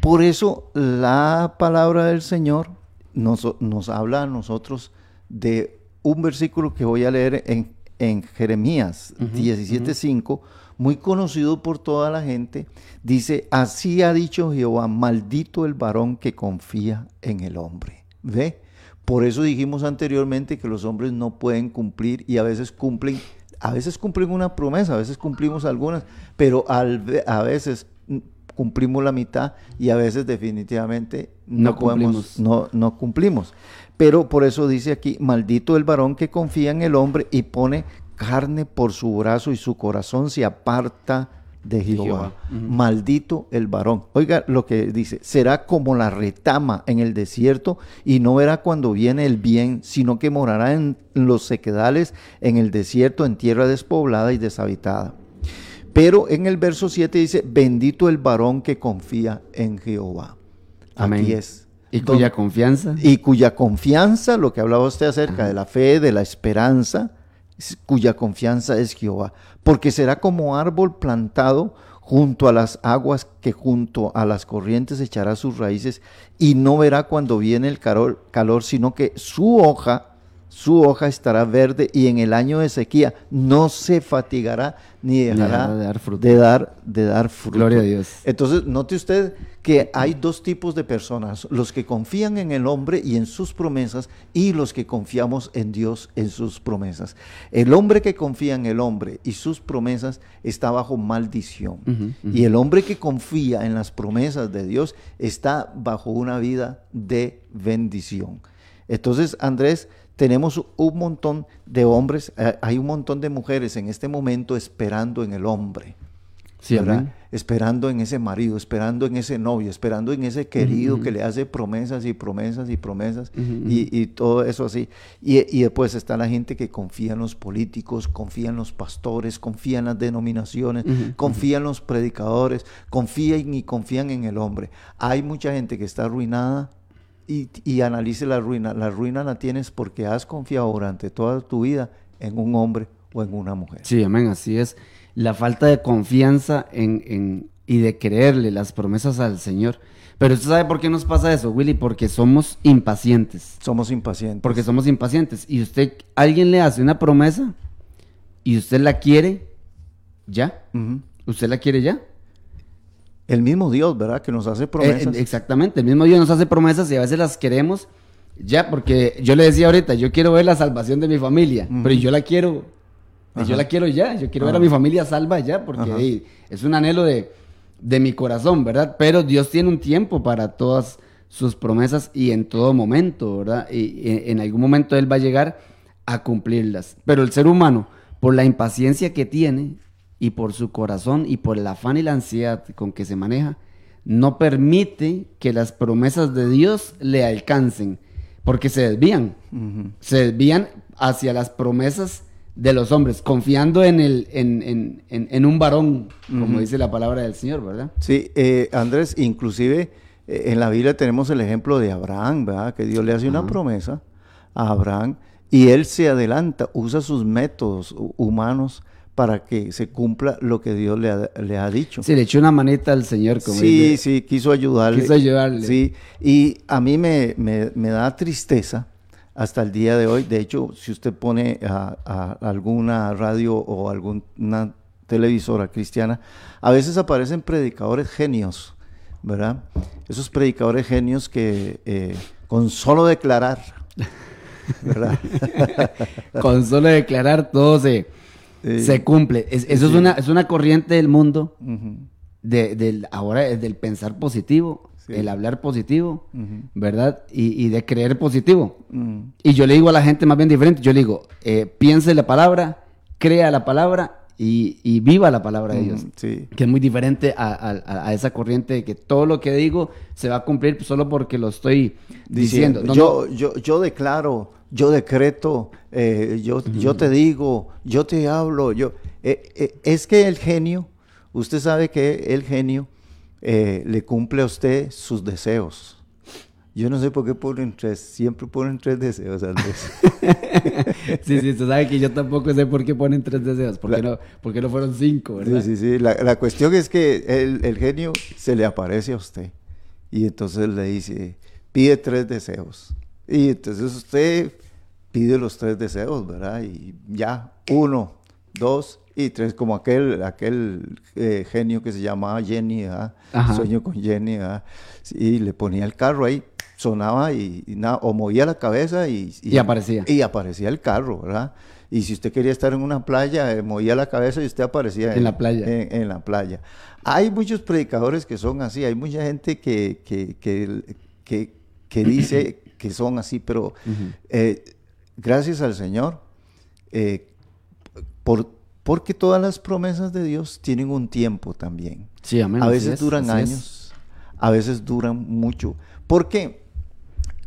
Por eso la palabra del Señor nos, nos habla a nosotros de un versículo que voy a leer en, en Jeremías 17:5, muy conocido por toda la gente. Dice, así ha dicho Jehová, maldito el varón que confía en el hombre. ¿Ve? Por eso dijimos anteriormente que los hombres no pueden cumplir y a veces cumplen, a veces cumplen una promesa, a veces cumplimos algunas, pero al a veces cumplimos la mitad y a veces definitivamente no, No podemos, cumplimos. no, no cumplimos. Pero por eso dice aquí, maldito el varón que confía en el hombre y pone carne por su brazo y su corazón se aparta de Jehová. Jehová. Maldito el varón. Oiga lo que dice, será como la retama en el desierto y no verá cuando viene el bien, sino que morará en los sequedales, en el desierto, en tierra despoblada y deshabitada. Pero en el verso 7 dice, bendito el varón que confía en Jehová. Amén. Aquí es. Y cuya confianza. y cuya confianza, lo que hablaba usted acerca de la fe, de la esperanza, cuya confianza es Jehová, porque será como árbol plantado junto a las aguas que junto a las corrientes echará sus raíces y no verá cuando viene el calor, calor sino que su hoja, su hoja estará verde y en el año de sequía no se fatigará ni dejará de dar fruto. de dar, de dar fruto. Gloria a Dios. Entonces, note usted que hay dos tipos de personas, los que confían en el hombre y en sus promesas y los que confiamos en Dios en sus promesas. El hombre que confía en el hombre y sus promesas está bajo maldición. Y el hombre que confía en las promesas de Dios está bajo una vida de bendición. Entonces, Andrés, tenemos un montón de hombres, eh, hay un montón de mujeres en este momento esperando en el hombre. Esperando en ese marido, esperando en ese novio, esperando en ese querido que le hace promesas y promesas y promesas y, y todo eso así. Y, y después está la gente que confía en los políticos, confía en los pastores, confía en las denominaciones, confía en los predicadores, confían y confían en el hombre. Hay mucha gente que está arruinada y, y analice la ruina. La ruina la tienes porque has confiado durante toda tu vida en un hombre o en una mujer. Sí, amén, así es. La falta de confianza en, en- y de creerle las promesas al Señor. Pero usted sabe por qué nos pasa eso, Willy, porque somos impacientes. Somos impacientes. Porque somos impacientes. Y usted, alguien le hace una promesa y usted la quiere ya. Ujú. Usted la quiere ya. El mismo Dios, ¿verdad? Que nos hace promesas. Eh, exactamente, el mismo Dios nos hace promesas y a veces las queremos ya, porque yo le decía ahorita, yo quiero ver la salvación de mi familia, pero yo la quiero, yo la quiero ya, yo quiero ver a mi familia salva ya, porque hey, es un anhelo de, de mi corazón, ¿verdad? Pero Dios tiene un tiempo para todas sus promesas y en todo momento, ¿verdad? Y, y en algún momento Él va a llegar a cumplirlas. Pero el ser humano, por la impaciencia que tiene y por su corazón y por el afán y la ansiedad con que se maneja, no permite que las promesas de Dios le alcancen, porque se desvían, se desvían hacia las promesas de los hombres, confiando en, el, en, en- en- en un varón, como dice la palabra del Señor, ¿verdad? Sí, eh, Andrés, inclusive eh, en la Biblia tenemos el ejemplo de Abraham, ¿verdad? Que Dios le hace una promesa a Abraham y él se adelanta, usa sus métodos hu- humanos para que se cumpla lo que Dios le ha, le ha dicho. Sí, le echó una manita al Señor. Como Sí, dice. sí, quiso ayudarle. Quiso ayudarle. Sí, y a mí me, me- me da tristeza hasta el día de hoy. De hecho, si usted pone a, a alguna radio o alguna televisora cristiana, a veces aparecen predicadores genios, ¿verdad? Esos predicadores genios que eh, con solo declarar, ¿verdad? Con solo declarar todo se, Sí. se cumple. Es- eso es, una, es una corriente del mundo, de, del, ahora es del pensar positivo, Sí. el hablar positivo, ¿verdad? Y, y de creer positivo. ujú. Y yo le digo a la gente más bien diferente, yo le digo, eh, piense la palabra, crea la palabra y, y viva la palabra de Dios. Mm, Sí. Que es muy diferente a, a- a esa corriente de que todo lo que digo se va a cumplir solo porque lo estoy diciendo. diciendo. No, yo, yo, yo declaro, yo decreto, eh, yo, yo te digo, yo te hablo. Yo, eh, eh, es que el genio, usted sabe que el genio le cumple a usted sus deseos. Yo no sé por qué ponen tres, siempre ponen tres deseos, Andrés. Sí, sí, usted sabe que yo tampoco sé por qué ponen tres deseos, por qué no, por qué no fueron cinco, ¿verdad? Sí, sí, sí. La, la cuestión es que el, el genio se le aparece a usted y entonces le dice, pide tres deseos. Y entonces usted pide los tres deseos, ¿verdad? Y ya, uno, dos y tres, como aquel, aquel eh, genio que se llamaba Jenny, ¿verdad? Sueño con Jenny, ¿verdad? Sí, le ponía el carro ahí, sonaba y, y nada, o movía la cabeza y, Y aparecía. Y aparecía el carro, ¿verdad? Y si usted quería estar en una playa, eh, movía la cabeza y usted aparecía En la playa. En, en la playa. Hay muchos predicadores que son así, hay mucha gente que, que, que, que- que dice que son así, pero eh, gracias al Señor, eh, por, porque todas las promesas de Dios tienen un tiempo también. Sí, amén. A veces es, duran es. años, a veces duran mucho. Porque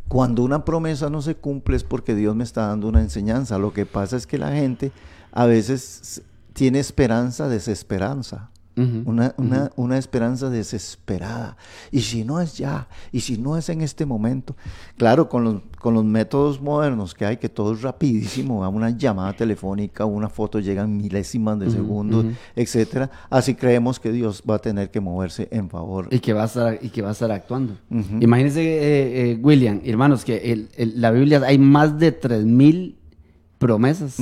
cuando una promesa no se cumple es porque Dios me está dando una enseñanza. Lo que pasa es que la gente a veces tiene esperanza, desesperanza. Una, una, una esperanza desesperada. Y si no es ya, y si no es en este momento. Claro, con los, con los métodos modernos que hay, que todo es rapidísimo, a una llamada telefónica, una foto llegan milésimas de segundos, ujú. etcétera. Así creemos que Dios va a tener que moverse en favor. Y que va a estar, y que va a estar actuando. Imagínense, eh, eh, William, hermanos, que el- el- la Biblia hay más de 3.000 promesas.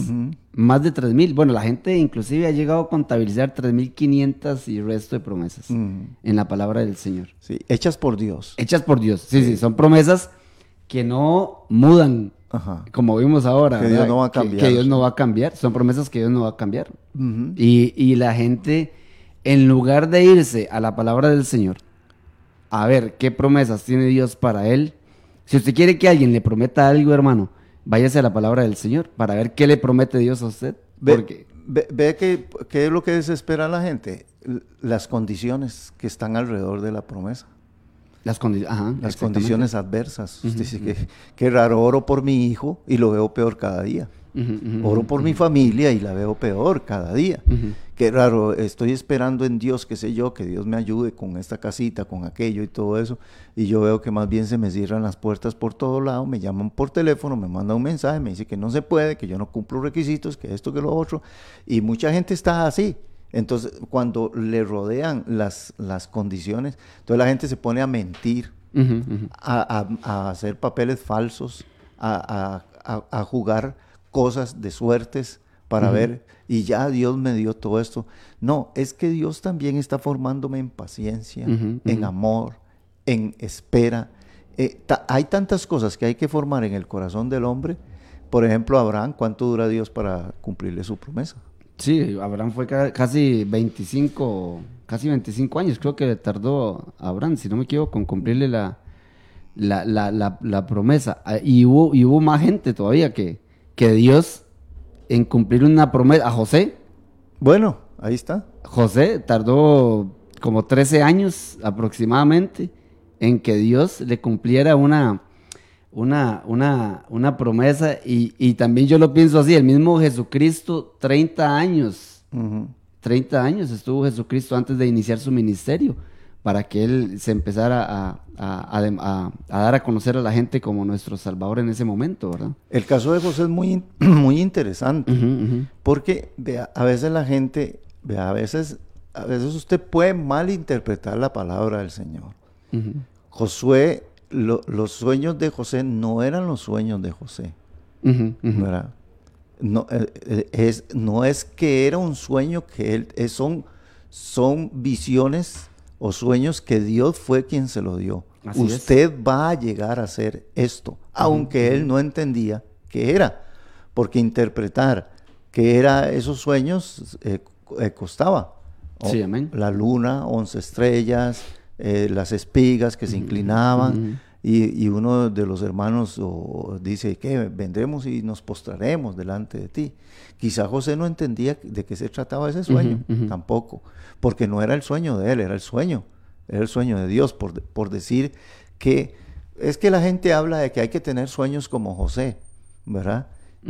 Más de 3.000. Bueno, la gente inclusive ha llegado a contabilizar 3.500 y resto de promesas Mm, en la palabra del Señor. sí, hechas por Dios. Hechas por Dios. Sí, sí, son promesas que no mudan, Ajá. como vimos ahora. Que ¿verdad? Dios no va a cambiar. Que, Dios no va a cambiar. Son promesas que Dios no va a cambiar. Y, y la gente, en lugar de irse a la palabra del Señor, a ver qué promesas tiene Dios para él, si usted quiere que alguien le prometa algo, hermano, váyase a la palabra del Señor para ver qué le promete Dios a usted. Ve, Porque, ve- ve que, qué es lo que desespera a la gente. Las condiciones que están alrededor de la promesa. las, condi- ajá, Las condiciones adversas. Usted dice que raro, oro por mi hijo y lo veo peor cada día. Oro por mi familia y la veo peor cada día. Qué raro, estoy esperando en Dios, qué sé yo, que Dios me ayude con esta casita, con aquello y todo eso. Y yo veo que más bien se me cierran las puertas por todo lado, me llaman por teléfono, me mandan un mensaje, me dice que no se puede, que yo no cumplo requisitos, que esto, que lo otro. Y mucha gente está así. Entonces, cuando le rodean las, las condiciones, entonces la gente se pone a mentir, a, a- a hacer papeles falsos, a- a jugar cosas de suertes para ver, y ya Dios me dio todo esto. No, es que Dios también está formándome en paciencia, en amor, en espera. Eh, ta- hay tantas cosas que hay que formar en el corazón del hombre. Por ejemplo, Abraham, ¿cuánto dura Dios para cumplirle su promesa? Sí, Abraham fue ca- casi 25, casi 25 años, creo que le tardó a Abraham, si no me equivoco, en cumplirle la, la, la, la, la promesa. Ah, Y hubo, y hubo más gente todavía que, que Dios en cumplir una promesa. A José, Bueno, ahí está. José tardó como 13 años aproximadamente en que Dios le cumpliera una, una, una, una promesa. Y, y también yo lo pienso así, el mismo Jesucristo, 30 años. Ujú. 30 años estuvo Jesucristo antes de iniciar su ministerio, para que él se empezara a, a- a- a- a dar a conocer a la gente como nuestro Salvador en ese momento, ¿verdad? El caso de José es muy, muy interesante. Porque vea, a veces la gente, vea, a veces, a veces usted puede malinterpretar la palabra del Señor. Ujú. Josué, lo- los sueños de José no eran los sueños de José. ¿verdad? No, eh, eh, es, no es que era un sueño que él, es- son, son visiones o sueños que Dios fue quien se lo dio. Así es. Usted va a llegar a hacer esto, aunque él no entendía qué era, porque interpretar qué era esos sueños eh, eh, costaba. O- Sí, amén. La luna, once estrellas, eh, las espigas que se inclinaban. Y, y uno de los hermanos o, dice que vendremos y nos postraremos delante de ti. Quizá José no entendía de qué se trataba ese sueño, tampoco, porque no era el sueño de él, era el sueño, era el sueño de Dios, por, por decir que es que la gente habla de que hay que tener sueños como José, ¿verdad?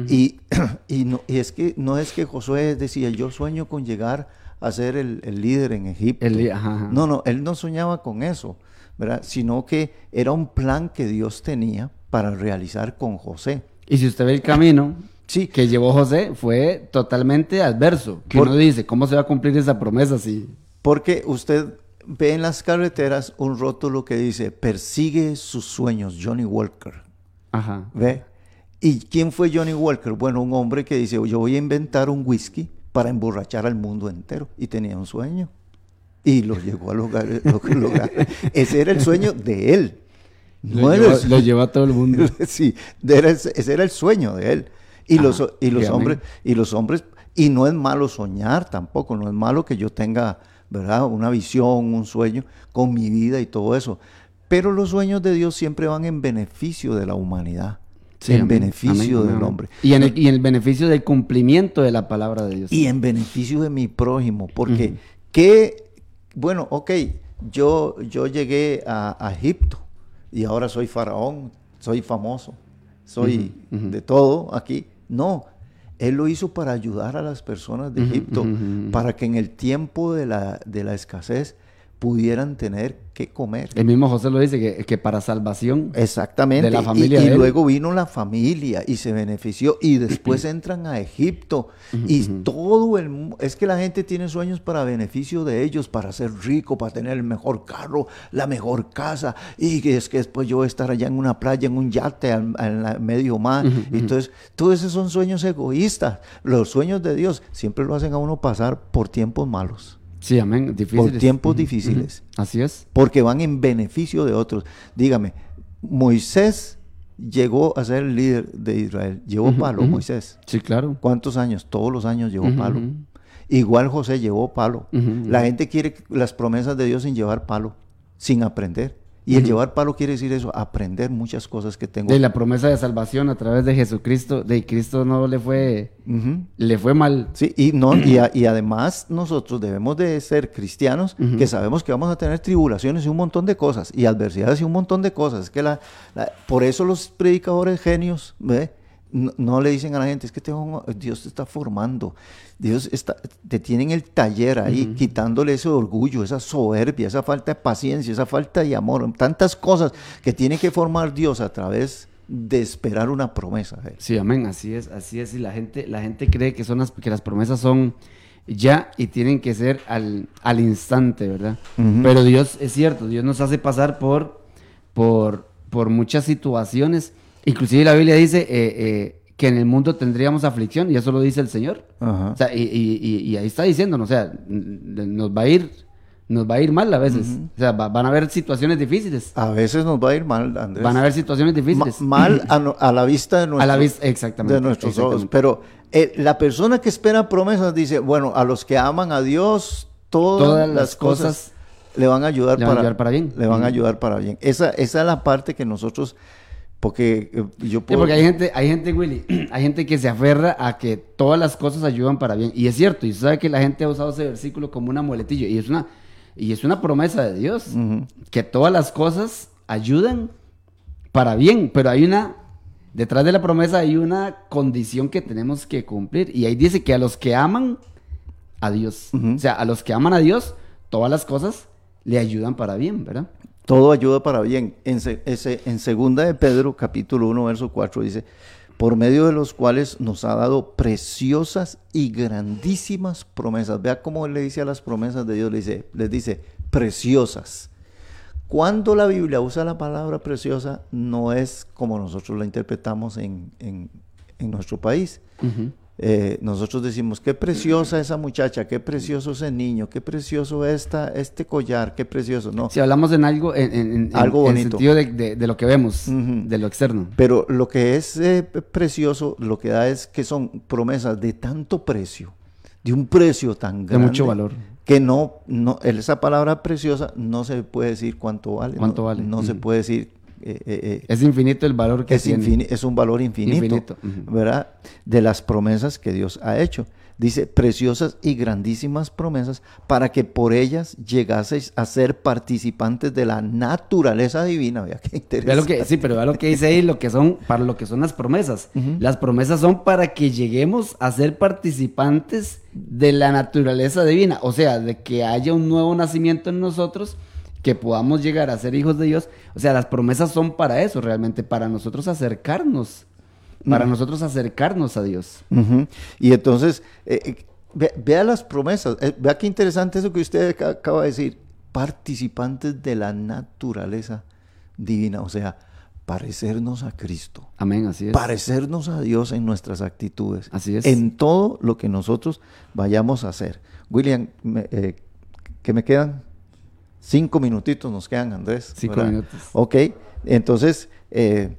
y, y, no, y es que no es que Josué decía, yo sueño con llegar a ser el, el líder en Egipto. El li- ajá, ajá. No, no, él no soñaba con eso, ¿verdad? Sino que era un plan que Dios tenía para realizar con José. Y si usted ve el camino Sí, que llevó José, fue totalmente adverso. Que Por- uno dice, ¿cómo se va a cumplir esa promesa si... porque usted ve en las carreteras un rótulo que dice, persigue sus sueños, Johnny Walker. Ajá. ¿Ve? ¿Y quién fue Johnny Walker? Bueno, un hombre que dice, yo voy a inventar un whisky para emborrachar al mundo entero. Y tenía un sueño. Y lo llegó a lograr. lo- lograr. Ese era el sueño de él. Lo, No sueño- lo llevó a todo el mundo. sí, era ese era el sueño de él. Y los, y los hombres, y los hombres, y no es malo soñar tampoco, no es malo que yo tenga, ¿verdad? Una visión, un sueño con mi vida y todo eso. Pero los sueños de Dios siempre van en beneficio de la humanidad, Sí, en amén, beneficio amén, del amén. hombre. Y en, el, y en el beneficio del cumplimiento de la palabra de Dios. Y en beneficio de mi prójimo, porque que, bueno, ok, yo, yo llegué a, a Egipto y ahora soy faraón, soy famoso, soy de todo aquí. No, él lo hizo para ayudar a las personas de Egipto, para que en el tiempo de la, de la escasez pudieran tener que comer. El mismo José lo dice, que, que para salvación. Exactamente. de la Y- familia Y, de él. luego vino la familia y se benefició y después entran a Egipto y todo el mu- es que la gente tiene sueños para beneficio de ellos, para ser rico, para tener el mejor carro, la mejor casa y que es que después yo voy a estar allá en una playa, en un yate al, en la medio mar. Entonces, todos esos son sueños egoístas. Los sueños de Dios siempre lo hacen a uno pasar por tiempos malos, Sí, amén. Difíciles. por tiempos difíciles. Así es. porque van en beneficio de otros. Dígame, Moisés llegó a ser el líder de Israel. Llevó palo. Moisés. Sí, claro. ¿Cuántos años? Todos los años llevó palo. Igual José llevó palo. La gente quiere las promesas de Dios sin llevar palo, sin aprender. Y el llevar palo quiere decir eso, aprender muchas cosas que tengo. De la promesa de salvación a través de Jesucristo, de Cristo no le fue, le fue mal. Sí, y, no, y, a- y además nosotros debemos de ser cristianos que sabemos que vamos a tener tribulaciones y un montón de cosas, y adversidades y un montón de cosas. Es que la, la- por eso los predicadores genios, ¿ve? No, no le dicen a la gente, es que tengo- Dios te está formando, Dios está, te tiene en el taller ahí, quitándole ese orgullo, esa soberbia, esa falta de paciencia, esa falta de amor, tantas cosas que tiene que formar Dios a través de esperar una promesa. Sí, amén, así es, así es. Y la gente, la gente cree que son las, que las promesas son ya y tienen que ser al, al instante, ¿verdad? Pero Dios, es cierto, Dios nos hace pasar por, por, por muchas situaciones. Inclusive la Biblia dice eh, eh, que en el mundo tendríamos aflicción, y eso lo dice el Señor. Ajá. O sea, y, y- y- ahí está diciéndonos, o sea, nos va a ir, nos va a ir mal a veces. O sea, va- van a haber situaciones difíciles. A veces nos va a ir mal, Andrés. Van a haber situaciones Ma- difíciles. mal a, no- a la vista de, nuestros- A la vista, exactamente, de nuestros ojos. exactamente. Pero eh, la persona que espera promesas dice, bueno, a los que aman a Dios, todas, Todas las, las cosas, cosas le van a ayudar, le van para, ayudar para bien. Le van a ayudar para bien. Esa, esa es la parte que nosotros, porque eh, yo Sí, puedo... porque hay gente, hay gente, Willy, hay gente que se aferra a que todas las cosas ayudan para bien. Y es cierto, y sabe que la gente ha usado ese versículo como una muletilla. Y es una, y es una promesa de Dios. Que todas las cosas ayudan para bien. Pero hay una, detrás de la promesa hay una condición que tenemos que cumplir. Y ahí dice que a los que aman a Dios, o sea, a los que aman a Dios, todas las cosas le ayudan para bien, ¿verdad? Todo ayuda para bien. En, se- ese- segunda de Pedro, capítulo 1, verso 4, dice, por medio de los cuales nos ha dado preciosas y grandísimas promesas. Vea cómo le dice a las promesas de Dios, le dice, les dice, preciosas. Cuando la Biblia usa la palabra preciosa, no es como nosotros la interpretamos en- en nuestro país. Eh, nosotros decimos, qué preciosa esa muchacha, qué precioso ese niño, qué precioso esta, este collar, qué precioso. No, Si hablamos en algo, en, Algo en bonito. sentido de, de- de lo que vemos, de lo externo. Pero lo que es eh, precioso, lo que da es que son promesas de tanto precio, de un precio tan De grande. mucho valor. Que no, no, esa palabra preciosa no se puede decir cuánto vale. ¿Cuánto no, vale? No se puede decir. Eh, eh, eh, Es infinito el valor que es, tiene. es un valor infinito, Infinito, ujú. ¿verdad? De las promesas que Dios ha hecho. Dice, preciosas y grandísimas promesas para que por ellas llegaseis a ser participantes de la naturaleza divina. Vea qué interesante. lo que, sí, pero vea lo que dice ahí, lo que son, para lo que son las promesas. Las promesas son para que lleguemos a ser participantes de la naturaleza divina. O sea, de que haya un nuevo nacimiento en nosotros, que podamos llegar a ser hijos de Dios. O sea, las promesas son para eso realmente, para nosotros acercarnos. Para nosotros acercarnos a Dios. Y entonces, eh, eh, ve- vea las promesas, eh, vea qué interesante eso que usted aca- acaba de decir, participantes de la naturaleza divina, o sea, parecernos a Cristo, Amén, así es. parecernos a Dios en nuestras actitudes, Así es. en todo lo que nosotros vayamos a hacer. William, me- eh, ¿qué me quedan? Cinco minutitos nos quedan, Andrés. Cinco ¿verdad? minutos. Ok, entonces, eh,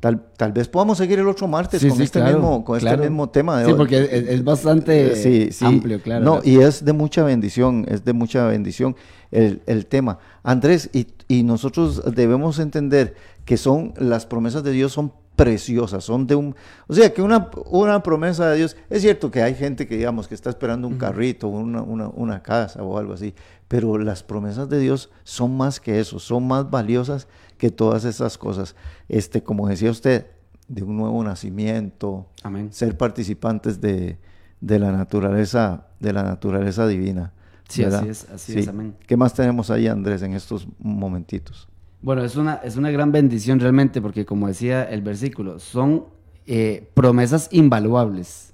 tal, tal vez podamos seguir el otro martes Sí, con, sí, este, claro, mismo, con claro. este mismo tema. de Sí, hoy. porque es, es bastante Sí, sí. amplio, claro. No, y es de mucha bendición, es de mucha bendición el, el tema. Andrés, y, y nosotros debemos entender que son, las promesas de Dios son preciosas, son de un, o sea, que una, una promesa de Dios, es cierto que hay gente que digamos que está esperando un carrito, una, una, una casa o algo así, pero las promesas de Dios son más que eso, son más valiosas que todas esas cosas. Este, como decía usted, de un nuevo nacimiento, Amén. ser participantes de, de la naturaleza, de la naturaleza divina. Sí, ¿verdad? así es, así es, amén. ¿Qué más tenemos ahí, Andrés, en estos momentitos? Bueno, es una, es una gran bendición realmente porque como decía el versículo, son eh, promesas invaluables.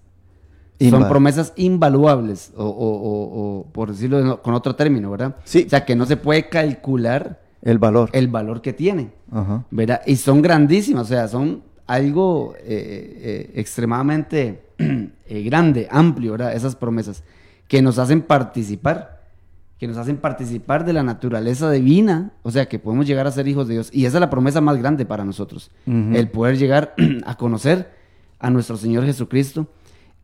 Son promesas invaluables, o, o- o- o, por decirlo con otro término, ¿verdad? Sí. O sea, que no se puede calcular El valor. el valor que tienen, Ajá. ¿verdad? Y son grandísimas, o sea, son algo eh, eh, extremadamente eh, grande, amplio, ¿verdad? Esas promesas que nos hacen participar, que nos hacen participar de la naturaleza divina, o sea, que podemos llegar a ser hijos de Dios. Y esa es la promesa más grande para nosotros, el poder llegar a conocer a nuestro Señor Jesucristo.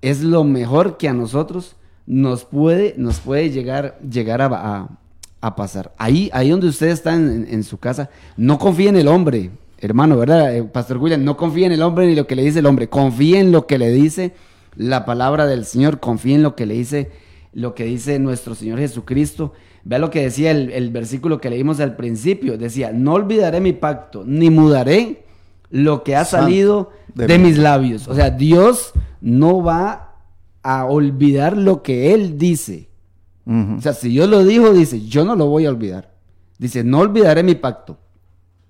Es lo mejor que a nosotros nos puede, nos puede llegar, llegar a, pasar. Ahí, ahí donde usted está en su casa, no confíe en el hombre, hermano, ¿verdad? Eh, Pastor William, no confíe en el hombre ni lo que le dice el hombre, confíe en lo que le dice la palabra del Señor, confíe en lo que le dice, lo que dice nuestro Señor Jesucristo. Vea lo que decía el, el versículo que leímos al principio, decía, no olvidaré mi pacto, ni mudaré lo que ha Santo salido de mis labios. O sea, Dios no va a olvidar lo que Él dice. O sea, si Dios lo dijo, dice, yo no lo voy a olvidar. Dice, no olvidaré mi pacto.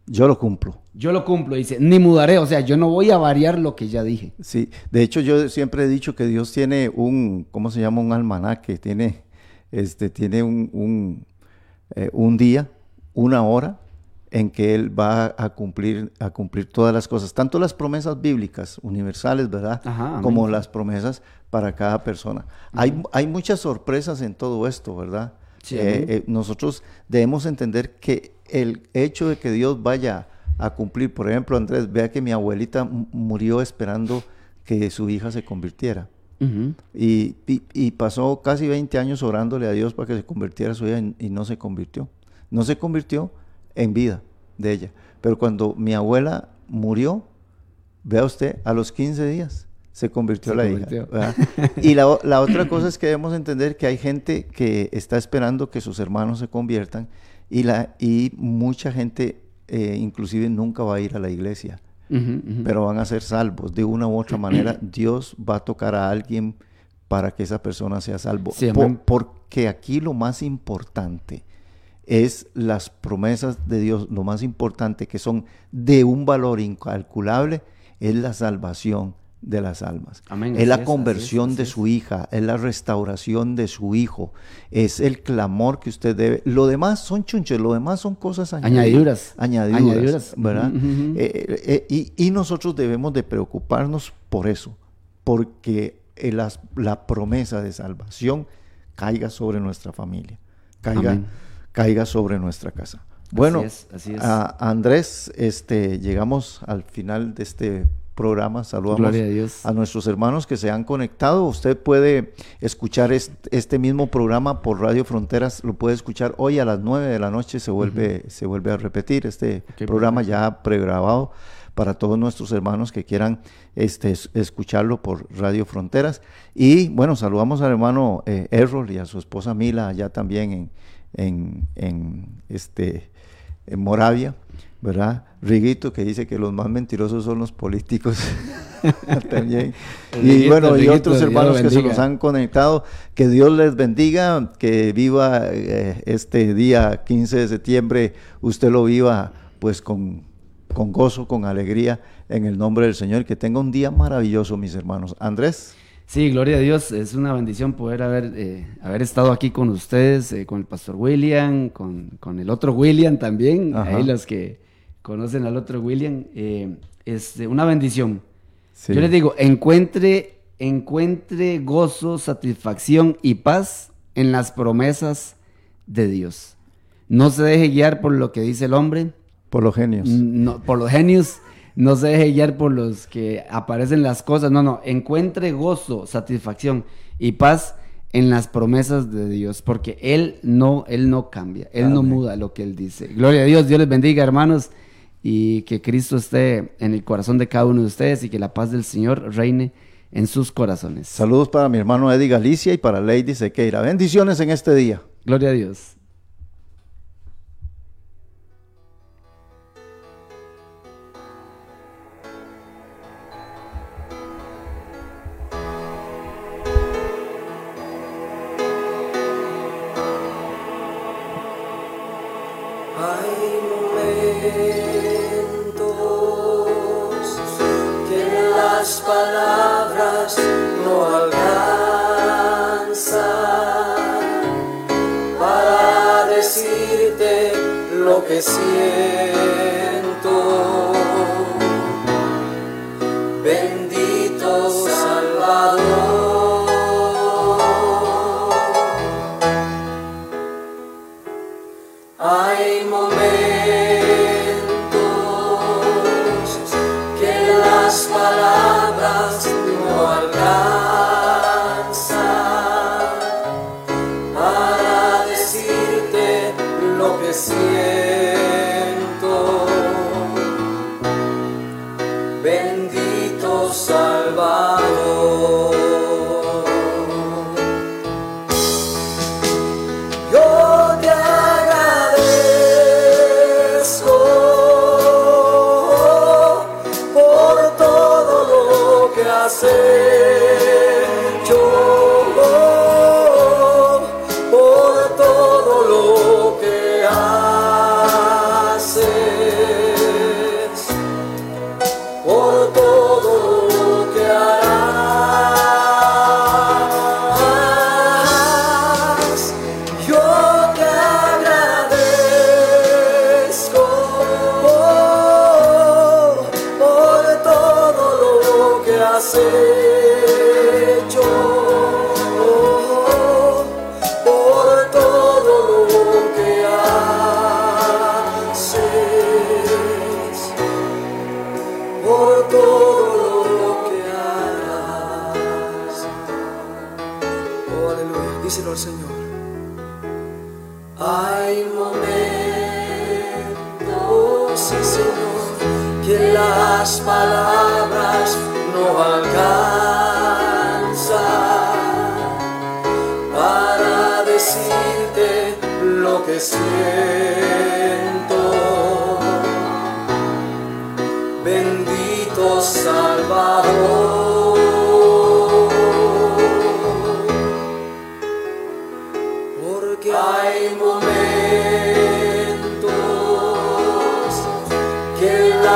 Yo lo cumplo. Yo lo cumplo, dice, ni mudaré. O sea, yo no voy a variar lo que ya dije. Sí, de hecho yo siempre he dicho que Dios tiene un, ¿cómo se llama? Un almanaque, tiene, este, tiene un, un, eh, un día, una hora en que Él va a cumplir, a cumplir todas las cosas, tanto las promesas bíblicas universales, ¿verdad? Ajá. Como las promesas para cada persona. hay, hay muchas sorpresas en todo esto, ¿verdad? Sí, Eh, eh, nosotros debemos entender que el hecho de que Dios vaya a cumplir, por ejemplo, Andrés, vea que mi abuelita murió esperando que su hija se convirtiera. Y, y- y pasó casi 20 años orándole a Dios para que se convirtiera su hija y, y no se convirtió. No se convirtió en vida de ella. Pero cuando mi abuela murió, vea usted, a los 15 días se convirtió Se la convirtió. hija. Y la, otra cosa es que debemos entender que hay gente que está esperando que sus hermanos se conviertan y, la, y mucha gente eh, inclusive nunca va a ir a la iglesia pero van a ser salvos. De una u otra manera, Dios va a tocar a alguien para que esa persona sea salvo. Sí, porque aquí lo más importante es las promesas de Dios, lo más importante que son de un valor incalculable, es la salvación de las almas. Amén, es la conversión es, de su hija, es la restauración de su hijo, es el clamor que usted debe. Lo demás son chunches, lo demás son cosas Añadiduras. Añadiduras, Añadiduras. ¿verdad? Ujú. Eh, eh, y, y nosotros debemos de preocuparnos por eso, porque eh, las- la promesa de salvación caiga sobre nuestra familia, caiga, Amén. Caiga sobre nuestra casa. Bueno, es, así es. a- Andrés, este, llegamos al final de este programa. Saludamos a nuestros hermanos que se han conectado. Usted puede escuchar est- este, mismo programa por Radio Fronteras, lo puede escuchar hoy a las 9 de la noche, se vuelve, se vuelve a repetir este programa ya pregrabado para todos nuestros hermanos que quieran este, es- escucharlo por Radio Fronteras. Y bueno, saludamos al hermano eh, Errol y a su esposa Mila allá también en, en, en, este, en Moravia, ¿verdad? Riguito que dice que los más mentirosos son los políticos también. Y Riguito, bueno, y otros Dios hermanos que se nos han conectado, que Dios les bendiga, que viva eh, este día 15 de septiembre, usted lo viva pues con, con gozo, con alegría, en el nombre del Señor, que tenga un día maravilloso, mis hermanos. Andrés. Sí, gloria a Dios. Es una bendición poder haber, eh, haber estado aquí con ustedes, eh, con el pastor William, con, con el otro William también. Ajá. Ahí los que conocen al otro William. eh, es una bendición. Sí. Yo les digo, encuentre, encuentre gozo, satisfacción y paz en las promesas de Dios. No se deje guiar por lo que dice el hombre, por los genios. no, por los genios, no se deje guiar por los que aparecen las cosas. No, no, encuentre gozo, satisfacción y paz en las promesas de Dios, porque Él no, Él no cambia, Él no muda lo que Él dice. Gloria a Dios, Dios les bendiga, hermanos, y que Cristo esté en el corazón de cada uno de ustedes y que la paz del Señor reine en sus corazones. Saludos para mi hermano Eddie Galicia y para Lady Sequeira. Bendiciones en este día. Gloria a Dios. Lo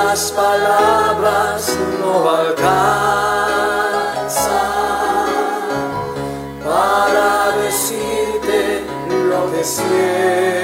las palabras no alcanzan para decirte lo que siento.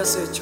acertou.